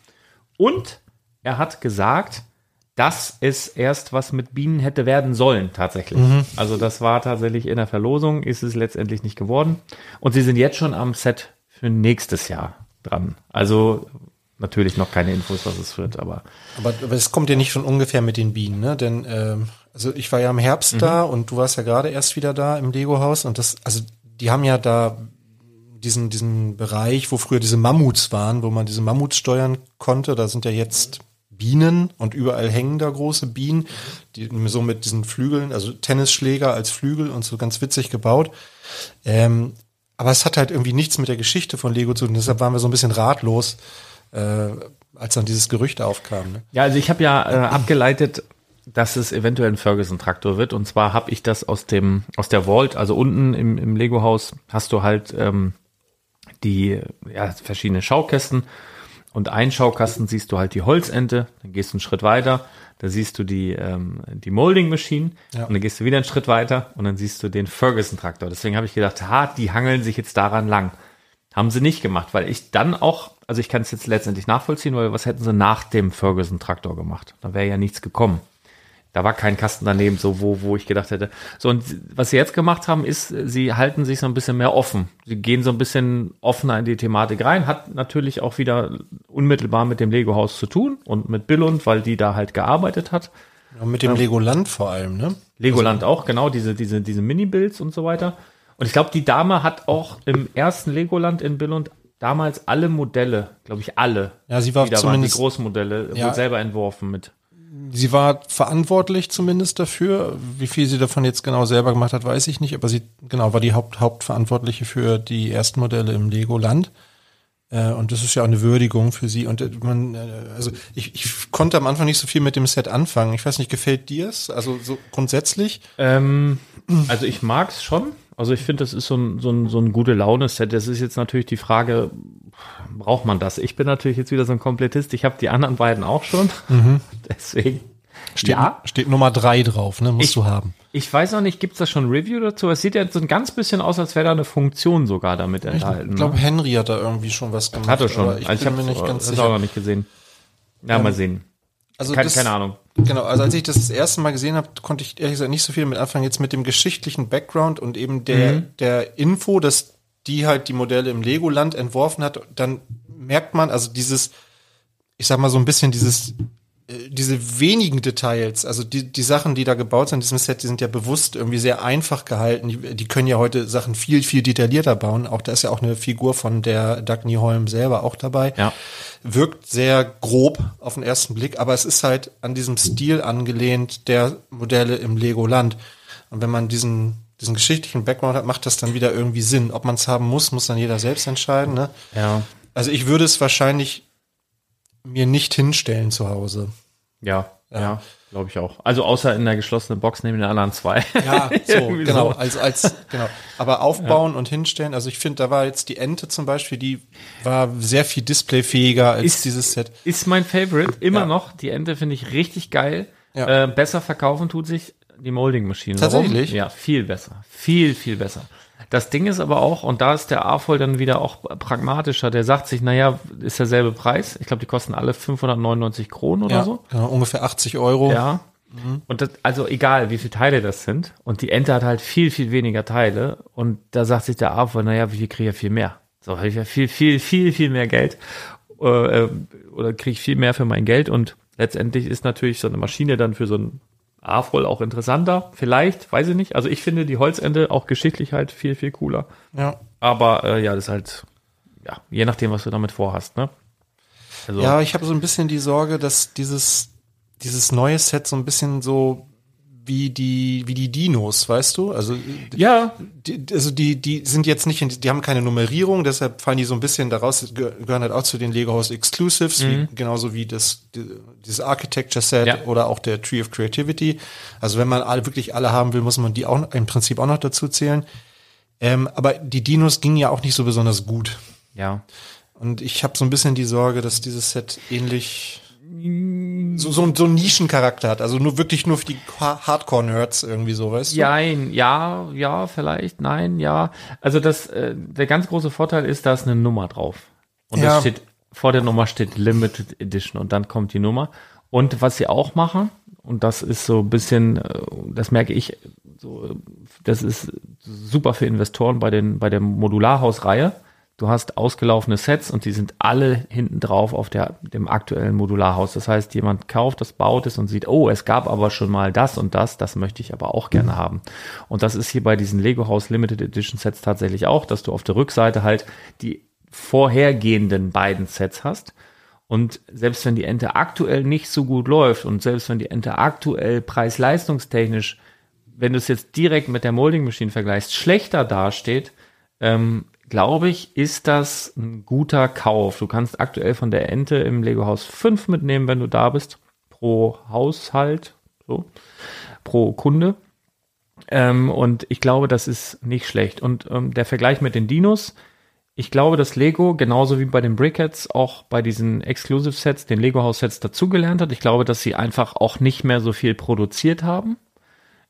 und er hat gesagt, dass es erst was mit Bienen hätte werden sollen, tatsächlich. Mhm. Also das war tatsächlich in der Verlosung, ist es letztendlich nicht geworden. Und sie sind jetzt schon am Set für nächstes Jahr dran. Also natürlich noch keine Infos, was es wird, aber. Aber, aber es kommt ja nicht schon ungefähr mit den Bienen, ne? Denn ähm, also ich war ja im Herbst mhm. da und du warst ja gerade erst wieder da im Lego-Haus und das, also die haben ja da diesen, diesen Bereich, wo früher diese Mammuts waren, wo man diese Mammuts steuern konnte, da sind ja jetzt Bienen und überall hängen da große Bienen, die so mit diesen Flügeln, also Tennisschläger als Flügel und so ganz witzig gebaut. Ähm, aber es hat halt irgendwie nichts mit der Geschichte von Lego zu tun. Deshalb waren wir so ein bisschen ratlos, äh, als dann dieses Gerücht aufkam. Ne? Ja, also ich habe ja äh, abgeleitet, dass es eventuell ein Ferguson-Traktor wird. Und zwar habe ich das aus dem aus der Vault, also unten im, im Lego-Haus hast du halt ähm, die ja, verschiedene Schaukästen und ein Schaukasten siehst du halt die Holzente, dann gehst du einen Schritt weiter, da siehst du die, ähm, die Molding Machine ja. und dann gehst du wieder einen Schritt weiter und dann siehst du den Ferguson Traktor. Deswegen habe ich gedacht, ha, die hangeln sich jetzt daran lang. Haben sie nicht gemacht, weil ich dann auch, also ich kann es jetzt letztendlich nachvollziehen, weil was hätten sie nach dem Ferguson Traktor gemacht? Da wäre ja nichts gekommen. Da war kein Kasten daneben, so wo, wo ich gedacht hätte. So, und was sie jetzt gemacht haben, ist, sie halten sich so ein bisschen mehr offen. Sie gehen so ein bisschen offener in die Thematik rein. Hat natürlich auch wieder unmittelbar mit dem Lego-Haus zu tun und mit Billund, weil die da halt gearbeitet hat. Und mit dem ähm, Legoland vor allem, ne? Legoland also, auch, genau, diese, diese, diese Mini-Builds und so weiter. Und ich glaube, die Dame hat auch im ersten Legoland in Billund damals alle Modelle, glaube ich, alle. Ja, sie war zumindest waren, die Großmodelle, ja, selber entworfen mit sie war verantwortlich zumindest dafür. Wie viel sie davon jetzt genau selber gemacht hat, weiß ich nicht, aber sie genau war die Haupt, Hauptverantwortliche für die ersten Modelle im Legoland. Äh, und das ist ja auch eine Würdigung für sie. Und äh, man, äh, also ich, ich konnte am Anfang nicht so viel mit dem Set anfangen. Ich weiß nicht, gefällt dir es? Also so grundsätzlich? Ähm, also ich mag es schon. Also ich finde, das ist so ein, so ein, so ein gute Laune-Set. Das ist jetzt natürlich die Frage, braucht man das? Ich bin natürlich jetzt wieder so ein Komplettist. Ich habe die anderen beiden auch schon. Mhm. *laughs* Deswegen. Steht, ja. steht Nummer drei drauf, ne? Musst ich, du haben. Ich weiß noch nicht, gibt es da schon ein Review dazu? Es sieht ja so ein ganz bisschen aus, als wäre da eine Funktion sogar damit enthalten. Ich glaube, ne? Henry hat da irgendwie schon was gemacht. Hat er schon. ich, also ich bin mir nicht ganz sicher. auch noch nicht gesehen. Ja, ähm, mal sehen. Also keine, das, keine Ahnung. Genau, also als ich das das erste Mal gesehen habe, konnte ich ehrlich gesagt nicht so viel mit anfangen. Jetzt mit dem geschichtlichen Background und eben der, mhm. der Info, dass die halt die Modelle im Legoland entworfen hat, dann merkt man, also dieses, ich sag mal so ein bisschen dieses diese wenigen Details, also die, die Sachen, die da gebaut sind in diesem Set, die sind ja bewusst irgendwie sehr einfach gehalten. Die, die können ja heute Sachen viel, viel detaillierter bauen. Auch da ist ja auch eine Figur von der Dagny Holm selber auch dabei. Ja. Wirkt sehr grob auf den ersten Blick, aber es ist halt an diesem Stil angelehnt der Modelle im Legoland. Und wenn man diesen, diesen geschichtlichen Background hat, macht das dann wieder irgendwie Sinn. Ob man es haben muss, muss dann jeder selbst entscheiden. Ne? Ja. Also ich würde es wahrscheinlich mir nicht hinstellen zu Hause. Ja, ja, ja glaube ich auch. Also außer in der geschlossenen Box neben den anderen zwei. Ja, *laughs* so, genau. So. Also als, genau. Aber aufbauen ja. und hinstellen, also ich finde, da war jetzt die Ente zum Beispiel, die war sehr viel displayfähiger als ist, dieses Set. Ist mein Favorite, immer ja. noch. Die Ente finde ich richtig geil. Ja. Äh, besser verkaufen tut sich die Molding-Maschine. Tatsächlich? Warum? Ja, viel besser. Viel, viel besser. Das Ding ist aber auch, und da ist der AFOL dann wieder auch pragmatischer, der sagt sich, naja, ist derselbe Preis. Ich glaube, die kosten alle 599 Kronen oder ja, so. Ja, ungefähr 80 Euro. Ja. Mhm. Und das, also egal, wie viele Teile das sind. Und die Ente hat halt viel, viel weniger Teile. Und da sagt sich der AFOL, naja, wie kriege ich ja viel mehr? So, habe ich ja viel, viel, viel, viel mehr Geld. Äh, oder kriege ich viel mehr für mein Geld. Und letztendlich ist natürlich so eine Maschine dann für so ein AFOL auch interessanter, vielleicht, weiß ich nicht. Also ich finde die Holzende auch geschichtlich halt viel, viel cooler. Ja. Aber äh, ja, das ist halt, ja, je nachdem, was du damit vorhast, ne? Also, ja, ich habe so ein bisschen die Sorge, dass dieses, dieses neue Set so ein bisschen so wie die wie die Dinos, weißt du? Also ja, die, also die die sind jetzt nicht in, die haben keine Nummerierung, deshalb fallen die so ein bisschen daraus gehören halt auch zu den Lego House Exclusives, mhm. wie, genauso wie das die, dieses Architecture Set ja. oder auch der Tree of Creativity. Also wenn man alle wirklich alle haben will, muss man die auch im Prinzip auch noch dazu zählen. Ähm, aber die Dinos gingen ja auch nicht so besonders gut. Ja. Und ich habe so ein bisschen die Sorge, dass dieses Set ähnlich so, so, so einen Nischencharakter hat. Also nur wirklich nur für die Hardcore-Nerds irgendwie so, weißt du? Nein, ja, ja, vielleicht, nein, ja. Also das, äh, der ganz große Vorteil ist, da ist eine Nummer drauf. Und ja. das steht, vor der Nummer steht Limited Edition und dann kommt die Nummer. Und was sie auch machen, und das ist so ein bisschen, äh, das merke ich, so, das ist super für Investoren bei den, bei der Modularhausreihe du hast ausgelaufene Sets und die sind alle hinten drauf auf der, dem aktuellen Modularhaus. Das heißt, jemand kauft das, baut es und sieht, oh, es gab aber schon mal das und das, das möchte ich aber auch gerne haben. Und das ist hier bei diesen Lego House Limited Edition Sets tatsächlich auch, dass du auf der Rückseite halt die vorhergehenden beiden Sets hast. Und selbst wenn die Ente aktuell nicht so gut läuft und selbst wenn die Ente aktuell preis-leistungstechnisch, wenn du es jetzt direkt mit der Molding Machine vergleichst, schlechter dasteht, ähm, glaube ich, ist das ein guter Kauf. Du kannst aktuell von der Ente im Lego Haus 5 mitnehmen, wenn du da bist, pro Haushalt, so, pro Kunde. Ähm, und ich glaube, das ist nicht schlecht. Und ähm, der Vergleich mit den Dinos, ich glaube, dass Lego genauso wie bei den Brickheads auch bei diesen Exclusive Sets, den Lego House Sets dazugelernt hat. Ich glaube, dass sie einfach auch nicht mehr so viel produziert haben.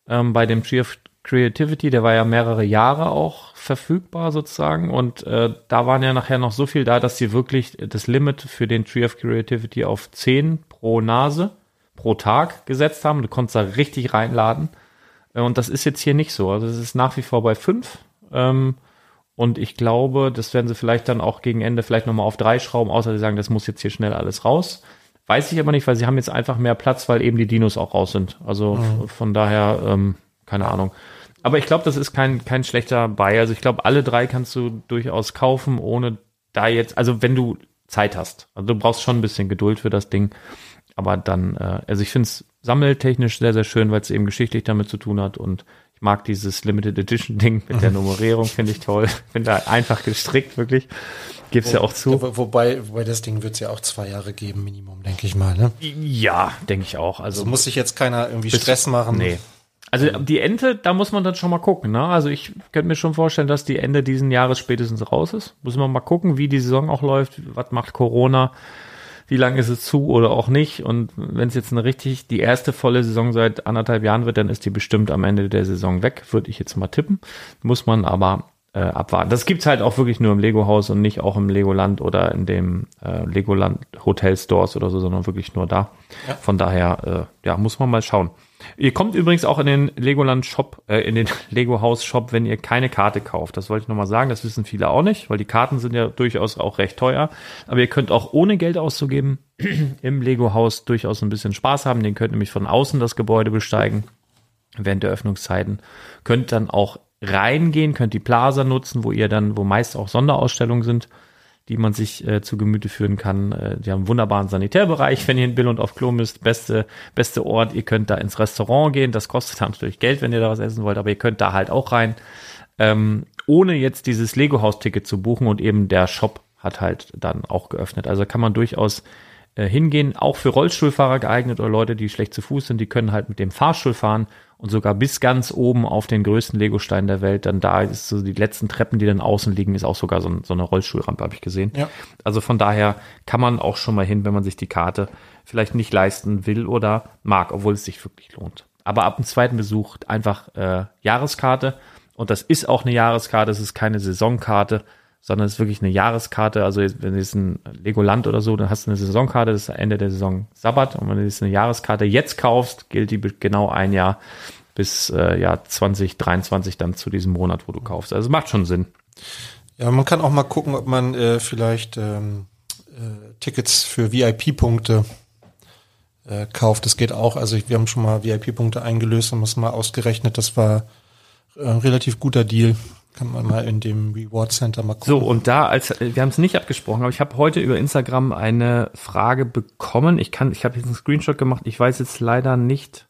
Ähm, bei dem Tree of Creativity, der war ja mehrere Jahre auch verfügbar sozusagen und äh, da waren ja nachher noch so viel da, dass sie wirklich das Limit für den Tree of Creativity auf 10 pro Nase pro Tag gesetzt haben. Du konntest da richtig reinladen äh, und das ist jetzt hier nicht so. Also es ist nach wie vor bei 5 ähm, und ich glaube, das werden sie vielleicht dann auch gegen Ende vielleicht nochmal auf drei schrauben, außer sie sagen, das muss jetzt hier schnell alles raus. Weiß ich aber nicht, weil sie haben jetzt einfach mehr Platz, weil eben die Dinos auch raus sind. Also mhm. von daher, ähm, keine Ahnung. Aber ich glaube, das ist kein, kein schlechter Buy. Also ich glaube, alle drei kannst du durchaus kaufen, ohne da jetzt, also wenn du Zeit hast. Also du brauchst schon ein bisschen Geduld für das Ding. Aber dann, äh, also ich finde es sammeltechnisch sehr, sehr schön, weil es eben geschichtlich damit zu tun hat und ich mag dieses Limited Edition Ding mit der *laughs* Nummerierung, finde ich toll. Finde da einfach gestrickt, wirklich. Gibt's Wo, ja auch zu. Wobei, wobei das Ding wird es ja auch zwei Jahre geben, Minimum, denke ich mal, ne? Ja, denke ich auch. Also, also muss sich jetzt keiner irgendwie Stress machen. Nee. Also die Ente, da muss man dann schon mal gucken. Ne? Also ich könnte mir schon vorstellen, dass die Ende diesen Jahres spätestens raus ist. Muss man mal gucken, wie die Saison auch läuft. Was macht Corona? Wie lange ist es zu oder auch nicht? Und wenn es jetzt eine richtig, die erste volle Saison seit anderthalb Jahren wird, dann ist die bestimmt am Ende der Saison weg, würde ich jetzt mal tippen. Muss man aber äh, abwarten. Das gibt's halt auch wirklich nur im Lego-Haus und nicht auch im Legoland oder in dem äh, Legoland Hotel Stores oder so, sondern wirklich nur da. Ja. Von daher, äh, ja, muss man mal schauen. Ihr kommt übrigens auch in den Legoland Shop, äh, in den *laughs* Lego House Shop, wenn ihr keine Karte kauft. Das wollte ich nochmal sagen. Das wissen viele auch nicht, weil die Karten sind ja durchaus auch recht teuer. Aber ihr könnt auch ohne Geld auszugeben *clears throat* im Lego Haus durchaus ein bisschen Spaß haben. Den könnt nämlich von außen das Gebäude besteigen während der Öffnungszeiten. Könnt dann auch reingehen, könnt die Plaza nutzen, wo ihr dann, wo meist auch Sonderausstellungen sind die man sich äh, zu Gemüte führen kann. Äh, die haben einen wunderbaren Sanitärbereich, wenn ihr in Bill und auf Klo müsst. Beste, beste Ort. Ihr könnt da ins Restaurant gehen. Das kostet *laughs* natürlich Geld, wenn ihr da was essen wollt, aber ihr könnt da halt auch rein. Ähm, ohne jetzt dieses Lego-Haus-Ticket zu buchen und eben der Shop hat halt dann auch geöffnet. Also kann man durchaus äh, hingehen, auch für Rollstuhlfahrer geeignet oder Leute, die schlecht zu Fuß sind, die können halt mit dem Fahrstuhl fahren und sogar bis ganz oben auf den größten Lego-Stein der Welt. Dann da ist so die letzten Treppen, die dann außen liegen, ist auch sogar so, so eine Rollstuhlrampe, habe ich gesehen. Ja. Also von daher kann man auch schon mal hin, wenn man sich die Karte vielleicht nicht leisten will oder mag, obwohl es sich wirklich lohnt. Aber ab dem zweiten Besuch einfach äh, Jahreskarte. Und das ist auch eine Jahreskarte, es ist keine Saisonkarte sondern es ist wirklich eine Jahreskarte. Also wenn du jetzt ein Legoland oder so, dann hast du eine Saisonkarte, das ist Ende der Saison Sabbat. Und wenn du jetzt eine Jahreskarte jetzt kaufst, gilt die genau ein Jahr bis äh, ja 2023 dann zu diesem Monat, wo du kaufst. Also macht schon Sinn. Ja, man kann auch mal gucken, ob man äh, vielleicht ähm, äh, Tickets für VIP-Punkte äh, kauft. Das geht auch. Also wir haben schon mal VIP-Punkte eingelöst und das mal ausgerechnet. Das war ein äh, relativ guter Deal. Kann man mal in dem Reward Center mal gucken. So, und da, als wir haben es nicht abgesprochen, aber ich habe heute über Instagram eine Frage bekommen. Ich kann, ich habe jetzt einen Screenshot gemacht. Ich weiß jetzt leider nicht.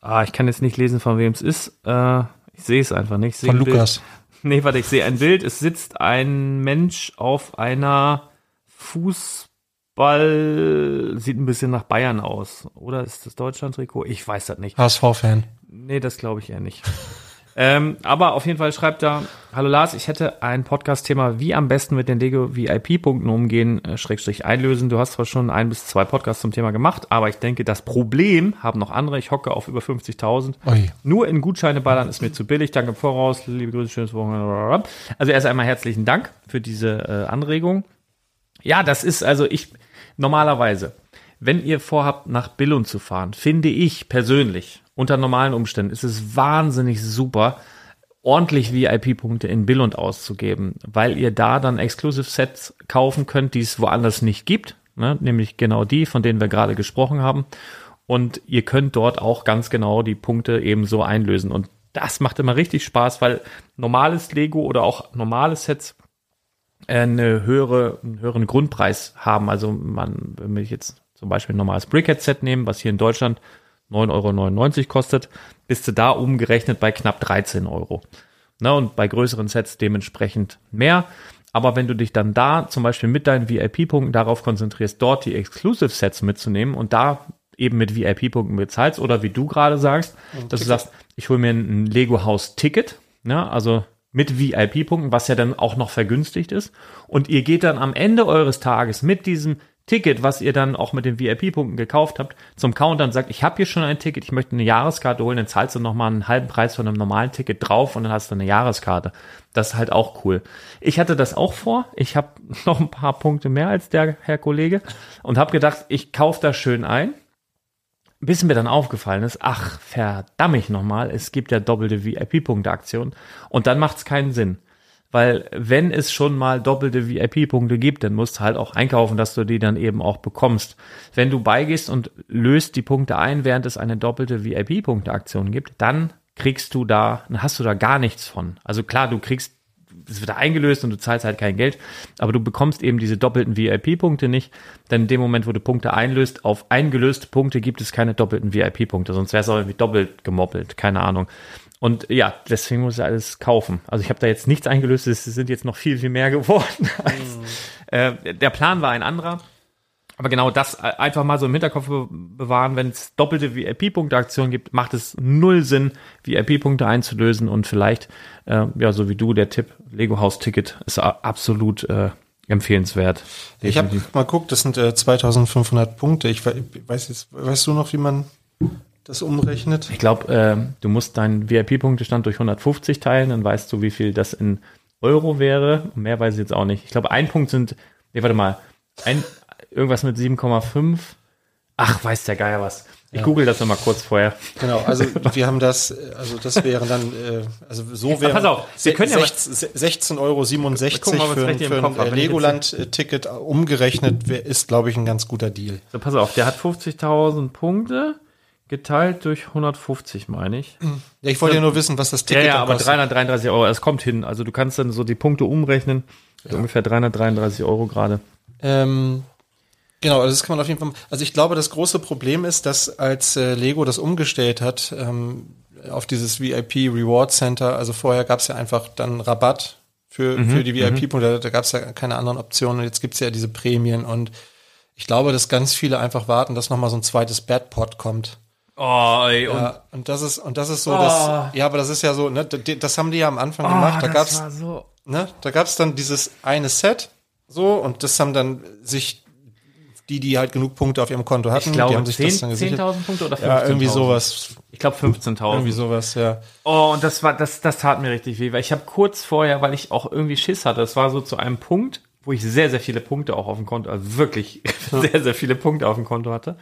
Ah, ich kann jetzt nicht lesen, von wem es ist. Äh, ich sehe es einfach nicht. Von Lukas. Nee, warte, ich sehe ein Bild. Es sitzt ein Mensch auf einer Fußball, sieht ein bisschen nach Bayern aus. Oder ist das Deutschland-Trikot? Ich weiß das nicht. HSV-Fan. Nee, das glaube ich eher nicht. Ähm, aber auf jeden Fall schreibt er, hallo Lars, ich hätte ein Podcast-Thema, wie am besten mit den Lego VIP-Punkten umgehen, äh, Schrägstrich einlösen. Du hast zwar schon ein bis zwei Podcasts zum Thema gemacht, aber ich denke, das Problem haben noch andere. Ich hocke auf über 50.000. Nur in Gutscheine ballern ist mir zu billig. Danke im Voraus. Liebe Grüße, schönes Wochenende. Also erst einmal herzlichen Dank für diese äh, Anregung. Ja, das ist also ich, normalerweise, wenn ihr vorhabt, nach Billund zu fahren, finde ich persönlich, unter normalen Umständen ist es wahnsinnig super, ordentlich VIP-Punkte in Billund auszugeben, weil ihr da dann Exclusive Sets kaufen könnt, die es woanders nicht gibt, ne? nämlich genau die, von denen wir gerade gesprochen haben. Und ihr könnt dort auch ganz genau die Punkte ebenso einlösen. Und das macht immer richtig Spaß, weil normales Lego oder auch normale Sets eine höhere, einen höheren Grundpreis haben. Also man, wenn ich jetzt zum Beispiel ein normales Brickhead-Set nehme, was hier in Deutschland 9,99 Euro kostet, bist du da umgerechnet bei knapp 13 Euro. Na, und bei größeren Sets dementsprechend mehr. Aber wenn du dich dann da zum Beispiel mit deinen VIP-Punkten darauf konzentrierst, dort die Exclusive Sets mitzunehmen und da eben mit VIP-Punkten bezahlst oder wie du gerade sagst, und dass Ticket. du sagst, ich hole mir ein Lego House Ticket, ne, also mit VIP-Punkten, was ja dann auch noch vergünstigt ist. Und ihr geht dann am Ende eures Tages mit diesem Ticket, was ihr dann auch mit den VIP-Punkten gekauft habt, zum Counter und sagt, ich habe hier schon ein Ticket, ich möchte eine Jahreskarte holen, dann zahlst du nochmal einen halben Preis von einem normalen Ticket drauf und dann hast du eine Jahreskarte. Das ist halt auch cool. Ich hatte das auch vor. Ich habe *laughs* noch ein paar Punkte mehr als der Herr Kollege und habe gedacht, ich kaufe das schön ein. Bis mir dann aufgefallen ist, ach, verdammt ich nochmal, es gibt ja doppelte VIP-Punkte-Aktion und dann macht es keinen Sinn. Weil wenn es schon mal doppelte VIP-Punkte gibt, dann musst du halt auch einkaufen, dass du die dann eben auch bekommst. Wenn du beigehst und löst die Punkte ein, während es eine doppelte VIP-Punkte-Aktion gibt, dann kriegst du da, dann hast du da gar nichts von. Also klar, du kriegst, es wird eingelöst und du zahlst halt kein Geld, aber du bekommst eben diese doppelten VIP-Punkte nicht, denn in dem Moment, wo du Punkte einlöst, auf eingelöste Punkte gibt es keine doppelten VIP-Punkte, sonst wäre es auch irgendwie doppelt gemoppelt, keine Ahnung. Und ja, deswegen muss ich alles kaufen. Also ich habe da jetzt nichts eingelöst, es sind jetzt noch viel, viel mehr *laughs* geworden. Als, mhm. äh, der Plan war ein anderer. Aber genau das äh, einfach mal so im Hinterkopf bewahren, wenn es doppelte VIP-Punkte-Aktionen gibt, macht es null Sinn, VIP-Punkte einzulösen und vielleicht, äh, ja, so wie du, der Tipp, Lego House Ticket ist absolut äh, empfehlenswert. Ich habe mal guckt, das sind äh, 2500 Punkte. Ich weiß jetzt, weißt du noch, wie man das umrechnet? Ich glaube, äh, du musst deinen VIP-Punktestand durch 150 teilen, dann weißt du, wie viel das in Euro wäre. Mehr weiß ich jetzt auch nicht. Ich glaube, ein Punkt sind, nee, warte mal, ein, irgendwas mit 7,5. Ach, weiß der Geier was. Ich ja. google das nochmal kurz vorher. Genau, also *laughs* wir haben das, also das wäre dann, äh, also so wäre pass auf, wir können 16,67 Euro für, ein, für ein Legoland-Ticket umgerechnet, ist, glaube ich, ein ganz guter Deal. So, pass auf, der hat 50.000 Punkte geteilt durch 150, meine ich. *clears throat* Ja, ich wollte ja nur wissen, was das Ticket ja, ja, aber kostet. 333 Euro, es kommt hin. Also du kannst dann so die Punkte umrechnen. Ja. Ungefähr 333 Euro gerade. Ähm, Genau, also das kann man auf jeden Fall. Also ich glaube, das große Problem ist, dass als äh, Lego das umgestellt hat ähm, auf dieses VIP Reward Center, also vorher gab es ja einfach dann Rabatt für, mhm, für die VIP-Punkte, da, gab es ja keine anderen Optionen. Und jetzt gibt's ja diese Prämien und ich glaube, dass ganz viele einfach warten, dass nochmal so ein zweites Badpot kommt. Oh, ey, und, ja, und das ist und das ist so, oh. das, ja, aber das ist ja so, ne, das haben die ja am Anfang oh, gemacht. Da gab's, so. ne, da gab's dann dieses eine Set, so und das haben dann sich die, die halt genug Punkte auf ihrem Konto hatten. Ich glaube, die haben sich 10, das dann 10.000 Punkte oder 15.000? Ja, irgendwie sowas. Ich glaube 15.000. Irgendwie sowas, ja. Oh, und das war, das, das tat mir richtig weh, weil ich habe kurz vorher, weil ich auch irgendwie Schiss hatte, das war so zu einem Punkt, wo ich sehr, sehr viele Punkte auch auf dem Konto, also wirklich *laughs* sehr, sehr viele Punkte auf dem Konto hatte.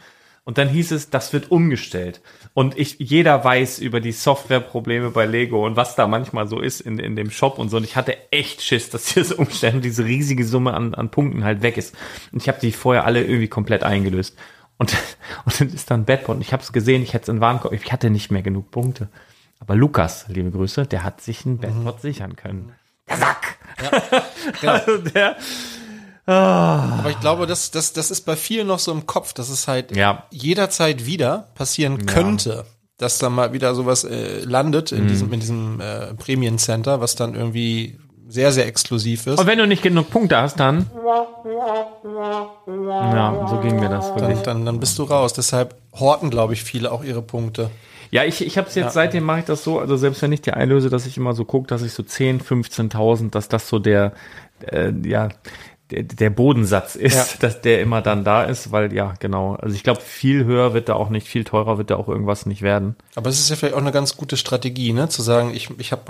Und dann hieß es, das wird umgestellt. Und ich, jeder weiß über die Softwareprobleme bei Lego und was da manchmal so ist in, in dem Shop und so. Und ich hatte echt Schiss, dass *laughs* die das umstellen und diese riesige Summe an, an Punkten halt weg ist. Und ich habe die vorher alle irgendwie komplett eingelöst. Und, *laughs* und dann ist dann Bedbot. Und ich habe es gesehen, ich hätte es in Warenkorb, ich hatte nicht mehr genug Punkte. Aber Lukas, liebe Grüße, der hat sich ein Bedbot mhm. sichern können. Der Sack! Ja, genau. *laughs* also der, Ah. Aber ich glaube, das, das, das ist bei vielen noch so im Kopf, dass es halt ja. jederzeit wieder passieren könnte, ja. dass da mal wieder sowas äh, landet in mhm. diesem, in diesem äh, Prämiencenter, was dann irgendwie sehr, sehr exklusiv ist. Und wenn du nicht genug Punkte hast, dann. Ja, so ging mir das wirklich. Dann, dann, dann bist du raus. Deshalb horten, glaube ich, viele auch ihre Punkte. Ja, ich, ich habe es jetzt, ja. seitdem mache ich das so, also selbst wenn ich die einlöse, dass ich immer so gucke, dass ich so 10, 15.000, dass das so der, äh, ja, der, der Bodensatz ist, ja. dass der immer dann da ist, weil ja, genau. Also ich glaube, viel höher wird da auch nicht, viel teurer wird da auch irgendwas nicht werden. Aber es ist ja vielleicht auch eine ganz gute Strategie, ne? Zu sagen, ich, ich habe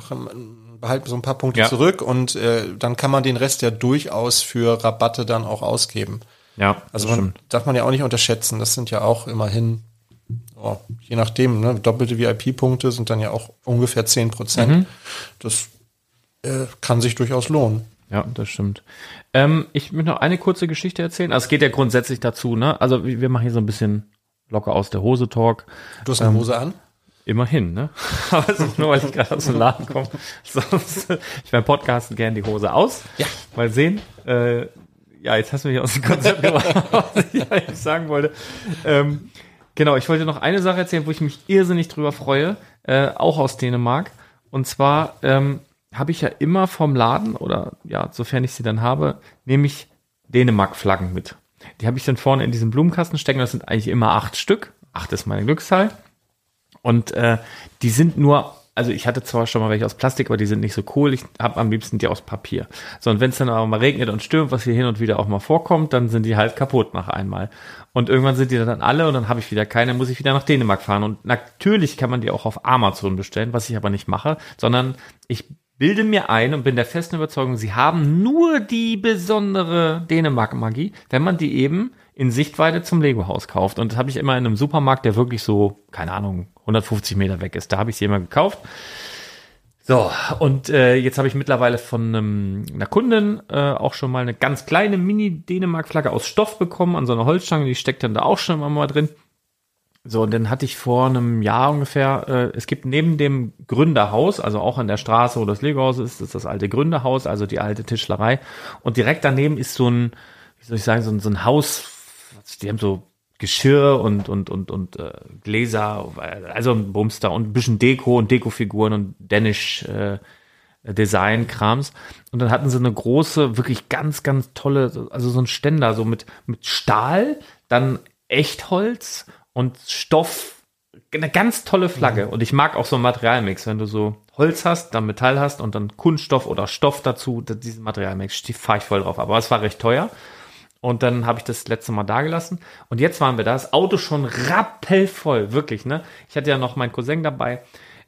behalte so ein paar Punkte ja. zurück und äh, dann kann man den Rest ja durchaus für Rabatte dann auch ausgeben. Ja, also man, darf man ja auch nicht unterschätzen. Das sind ja auch immerhin, oh, je nachdem, ne, doppelte VIP-Punkte sind dann ja auch ungefähr zehn Prozent. Mhm. Das äh, kann sich durchaus lohnen. Ja, das stimmt. Ähm, ich möchte noch eine kurze Geschichte erzählen. Also es geht ja grundsätzlich dazu, ne? Also wir machen hier so ein bisschen locker aus der Hose Talk. Du hast eine ähm, Hose an? Immerhin, ne? *laughs* Aber es ist nur, weil ich gerade aus dem Laden komme. *laughs* Sonst, ich beim Podcasten gerne die Hose aus. Ja. Mal sehen. Äh, ja, jetzt hast du mich aus dem Konzept *laughs* gemacht, was ich eigentlich sagen wollte. Ähm, genau, ich wollte noch eine Sache erzählen, wo ich mich irrsinnig drüber freue, äh, auch aus Dänemark. Und zwar ähm, habe ich ja immer vom Laden oder ja, sofern ich sie dann habe, nehme ich Dänemark-Flaggen mit. Die habe ich dann vorne in diesem Blumenkasten stecken. Das sind eigentlich immer acht Stück. Acht ist meine Glückszahl. Und äh, die sind nur, also ich hatte zwar schon mal welche aus Plastik, aber die sind nicht so cool. Ich habe am liebsten die aus Papier. So, und wenn es dann aber mal regnet und stürmt, was hier hin und wieder auch mal vorkommt, dann sind die halt kaputt nach einmal. Und irgendwann sind die dann alle und dann habe ich wieder keine, muss ich wieder nach Dänemark fahren. Und natürlich kann man die auch auf Amazon bestellen, was ich aber nicht mache, sondern ich bilde mir ein und bin der festen Überzeugung, sie haben nur die besondere Dänemark-Magie, wenn man die eben in Sichtweite zum Lego-Haus kauft. Und das habe ich immer in einem Supermarkt, der wirklich so, keine Ahnung, 150 Meter weg ist. Da habe ich sie immer gekauft. So, und äh, jetzt habe ich mittlerweile von einem, einer Kundin äh, auch schon mal eine ganz kleine Mini-Dänemark-Flagge aus Stoff bekommen, an so einer Holzstange, die steckt dann da auch schon mal drin. So, und dann hatte ich vor einem Jahr ungefähr, äh, es gibt neben dem Gründerhaus, also auch an der Straße, wo das Lego-Haus ist, ist das alte Gründerhaus, also die alte Tischlerei. Und direkt daneben ist so ein, wie soll ich sagen, so ein, so ein Haus, die haben so Geschirr und, und, und, und äh, Gläser, also ein Bumster und ein bisschen Deko und Dekofiguren und Danish äh, Design-Krams. Und dann hatten sie eine große, wirklich ganz, ganz tolle, also so ein Ständer, so mit, mit Stahl, dann Echtholz und Stoff, eine ganz tolle Flagge. Mhm. Und ich mag auch so einen Materialmix, wenn du so Holz hast, dann Metall hast und dann Kunststoff oder Stoff dazu, diesen Materialmix, fahre ich voll drauf. Aber es war recht teuer. Und dann habe ich das letzte Mal da gelassen. Und jetzt waren wir da. Das Auto schon rappelvoll, wirklich, ne? Ich hatte ja noch meinen Cousin dabei.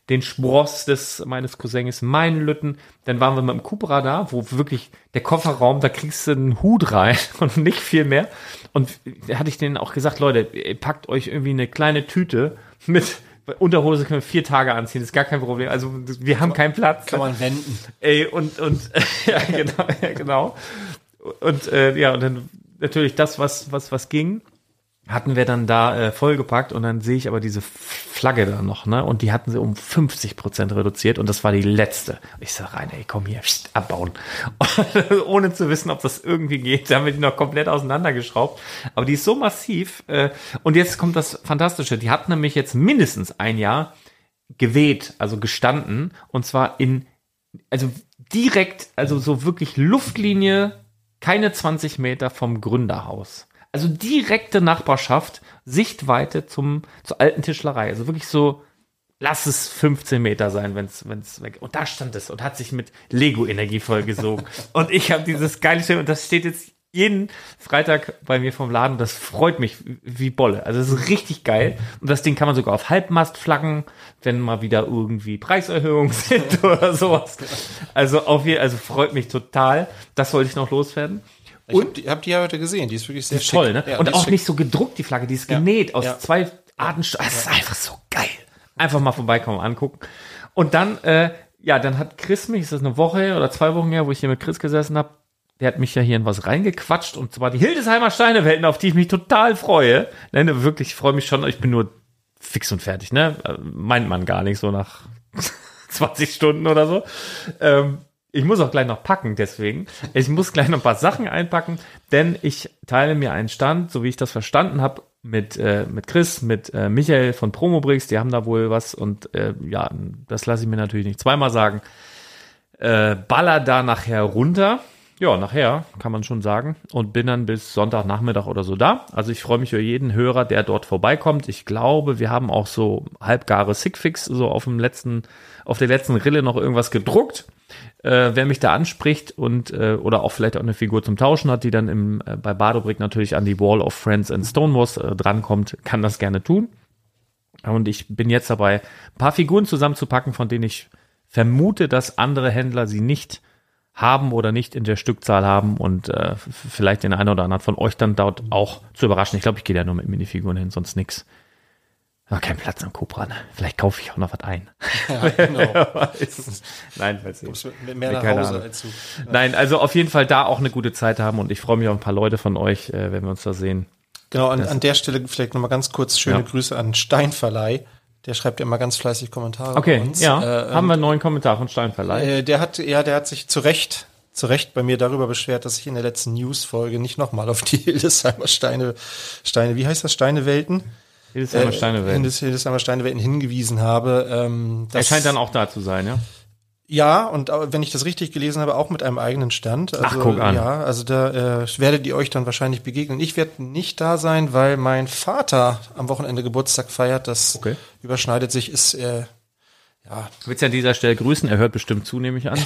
Den Spross des meines Cousins meinen Lütten. Dann waren wir mit dem Cupra da, wo wirklich der Kofferraum, da kriegst du einen Hut rein *laughs* und nicht viel mehr. Und da hatte ich denen auch gesagt, Leute, packt euch irgendwie eine kleine Tüte mit Unterhose können wir vier Tage anziehen, ist gar kein Problem. Also wir haben keinen Platz. Kann man wenden. Ey, und, und *laughs* ja, genau, ja, genau. Und äh, ja, und dann natürlich das, was, was, was ging hatten wir dann da äh, vollgepackt und dann sehe ich aber diese Flagge da noch, ne? Und die hatten sie um 50 Prozent reduziert und das war die letzte. Ich sag rein, ey, komm hier, pst, abbauen. *laughs* Ohne zu wissen, ob das irgendwie geht, da haben wir die noch komplett auseinandergeschraubt. Aber die ist so massiv. Äh, und jetzt kommt das Fantastische. Die hat nämlich jetzt mindestens ein Jahr geweht, also gestanden. Und zwar in, also direkt, also so wirklich Luftlinie, keine 20 Meter vom Gründerhaus. Also direkte Nachbarschaft, Sichtweite zum, zur alten Tischlerei. Also wirklich so, lass es 15 Meter sein, wenn es weg. Und da stand es und hat sich mit Lego-Energie vollgesogen. *laughs* und ich habe dieses geile Schild und das steht jetzt jeden Freitag bei mir vom Laden. Das freut mich wie Bolle. Also es ist richtig geil. Und das Ding kann man sogar auf Halbmast flaggen, wenn mal wieder irgendwie Preiserhöhungen *laughs* sind oder sowas. Also auf jeden, also freut mich total. Das wollte ich noch loswerden. Ich und ich habe die ja heute gesehen, die ist wirklich sehr ist toll, ne? Ja, und auch nicht so gedruckt, die Flagge, die ist genäht aus zwei Arten. Das ist einfach so geil. Einfach mal vorbeikommen, angucken. Und dann, äh, ja, dann hat Chris mich, ist das eine Woche oder zwei Wochen her, wo ich hier mit Chris gesessen habe, der hat mich ja hier in was reingequatscht und zwar die Hildesheimer Steinewelten, auf die ich mich total freue. Ne, wirklich, ich freue mich schon, ich bin nur fix und fertig, ne? Äh, meint man gar nicht so nach *laughs* 20 Stunden oder so. Ähm, ich muss auch gleich noch packen, deswegen. Ich muss gleich noch ein paar Sachen einpacken, denn ich teile mir einen Stand, so wie ich das verstanden habe, mit, äh, mit Chris, mit äh, Michael von Promobrix, die haben da wohl was und äh, ja, das lasse ich mir natürlich nicht zweimal sagen. Äh, baller da nachher runter. Ja, nachher kann man schon sagen. Und bin dann bis Sonntagnachmittag oder so da. Also ich freue mich über jeden Hörer, der dort vorbeikommt. Ich glaube, wir haben auch so halbgare Sickfix so auf dem letzten, auf der letzten Rille noch irgendwas gedruckt äh, wer mich da anspricht und äh, oder auch vielleicht auch eine Figur zum Tauschen hat, die dann im, äh, bei Badobrick natürlich an die Wall of Friends and Stonewalls äh, drankommt, kann das gerne tun. Und ich bin jetzt dabei, ein paar Figuren zusammenzupacken, von denen ich vermute, dass andere Händler sie nicht haben oder nicht in der Stückzahl haben und äh, vielleicht den einen oder anderen von euch dann dort auch zu überraschen. Ich glaube, ich gehe da nur mit Minifiguren hin, sonst nix. War kein Platz am Cobra, ne? Vielleicht kaufe ich auch noch was ein. *laughs* Ja, genau. *laughs* Nein, weiß nicht. Mit mehr nach Hause als du. Nein, also auf jeden Fall da auch eine gute Zeit haben und ich freue mich auf ein paar Leute von euch, äh, wenn wir uns da sehen. Genau, an, an der Stelle vielleicht nochmal ganz kurz schöne ja. Grüße an Steinverleih. Der schreibt ja immer ganz fleißig Kommentare okay, uns. Ja, äh, haben wir einen neuen Kommentar von Steinverleih. Äh, der hat, ja, der hat sich zu Recht zu Recht bei mir darüber beschwert, dass ich in der letzten News-Folge nicht nochmal auf die *laughs* Hildesheimer Steine, Steine, wie heißt das, Steinewelten? Hildesheimer Steinewelten. Äh, Hildesheimer Steinewelten hingewiesen habe. Ähm, er scheint dann auch da zu sein, ja? Ja, und wenn ich das richtig gelesen habe, auch mit einem eigenen Stand. Also, Ach, guck an. Ja, also da äh, werdet ihr euch dann wahrscheinlich begegnen. Ich werde nicht da sein, weil mein Vater am Wochenende Geburtstag feiert. Das okay. überschneidet sich, ist äh, ja. Du willst ja an dieser Stelle grüßen, er hört bestimmt zu, nehme ich an.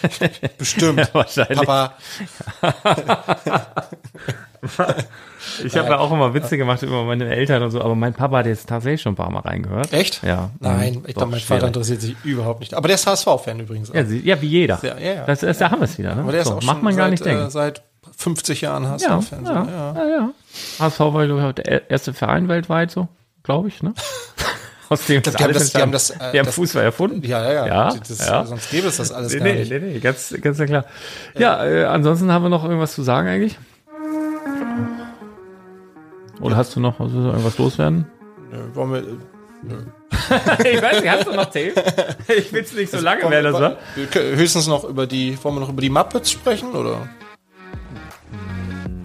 *laughs* bestimmt. *laughs* ja, wahrscheinlich. Papa. *laughs* Ich habe ja auch immer Witze gemacht über meine Eltern und so, aber mein Papa hat jetzt tatsächlich schon ein paar Mal reingehört. Echt? Ja. Nein, ich glaube, mein Vater interessiert sich überhaupt nicht. Aber der ist HSV-Fan übrigens. Auch. Ja, ja, wie jeder. Ja, ja. Das, das, da haben wir es wieder. Ne? Aber der so, ist auch macht man gar seit, nicht denken. Äh, seit 50 Jahren HSV-Fan. Ja, ja, ja. ja, HSV war der erste Verein weltweit, so, glaube ich, ne? Aus dem das, die, haben das, die haben das, äh, die haben das, Fußball erfunden. Ja, ja, ja. ja, das, ja. Sonst gäbe es das alles nee, gar nee, nicht. Nee, nee, ganz, ganz klar. Ja, äh, ansonsten haben wir noch irgendwas zu sagen eigentlich? Oder hast du noch also irgendwas loswerden? Nö, wollen wir. Nö. *laughs* ich weiß nicht, hast du noch Tape? *laughs* Ich will es nicht so lange werden, das war. Höchstens noch über die, wollen wir noch über die Muppets sprechen, oder?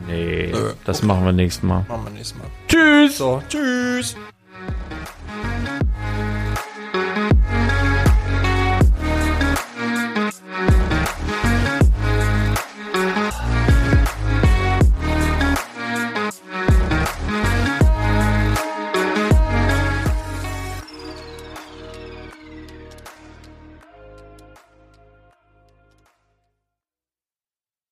Nee, Nö. das okay. machen wir nächstes Mal. Machen wir nächstes Mal. Tschüss! So, tschüss! Thank you.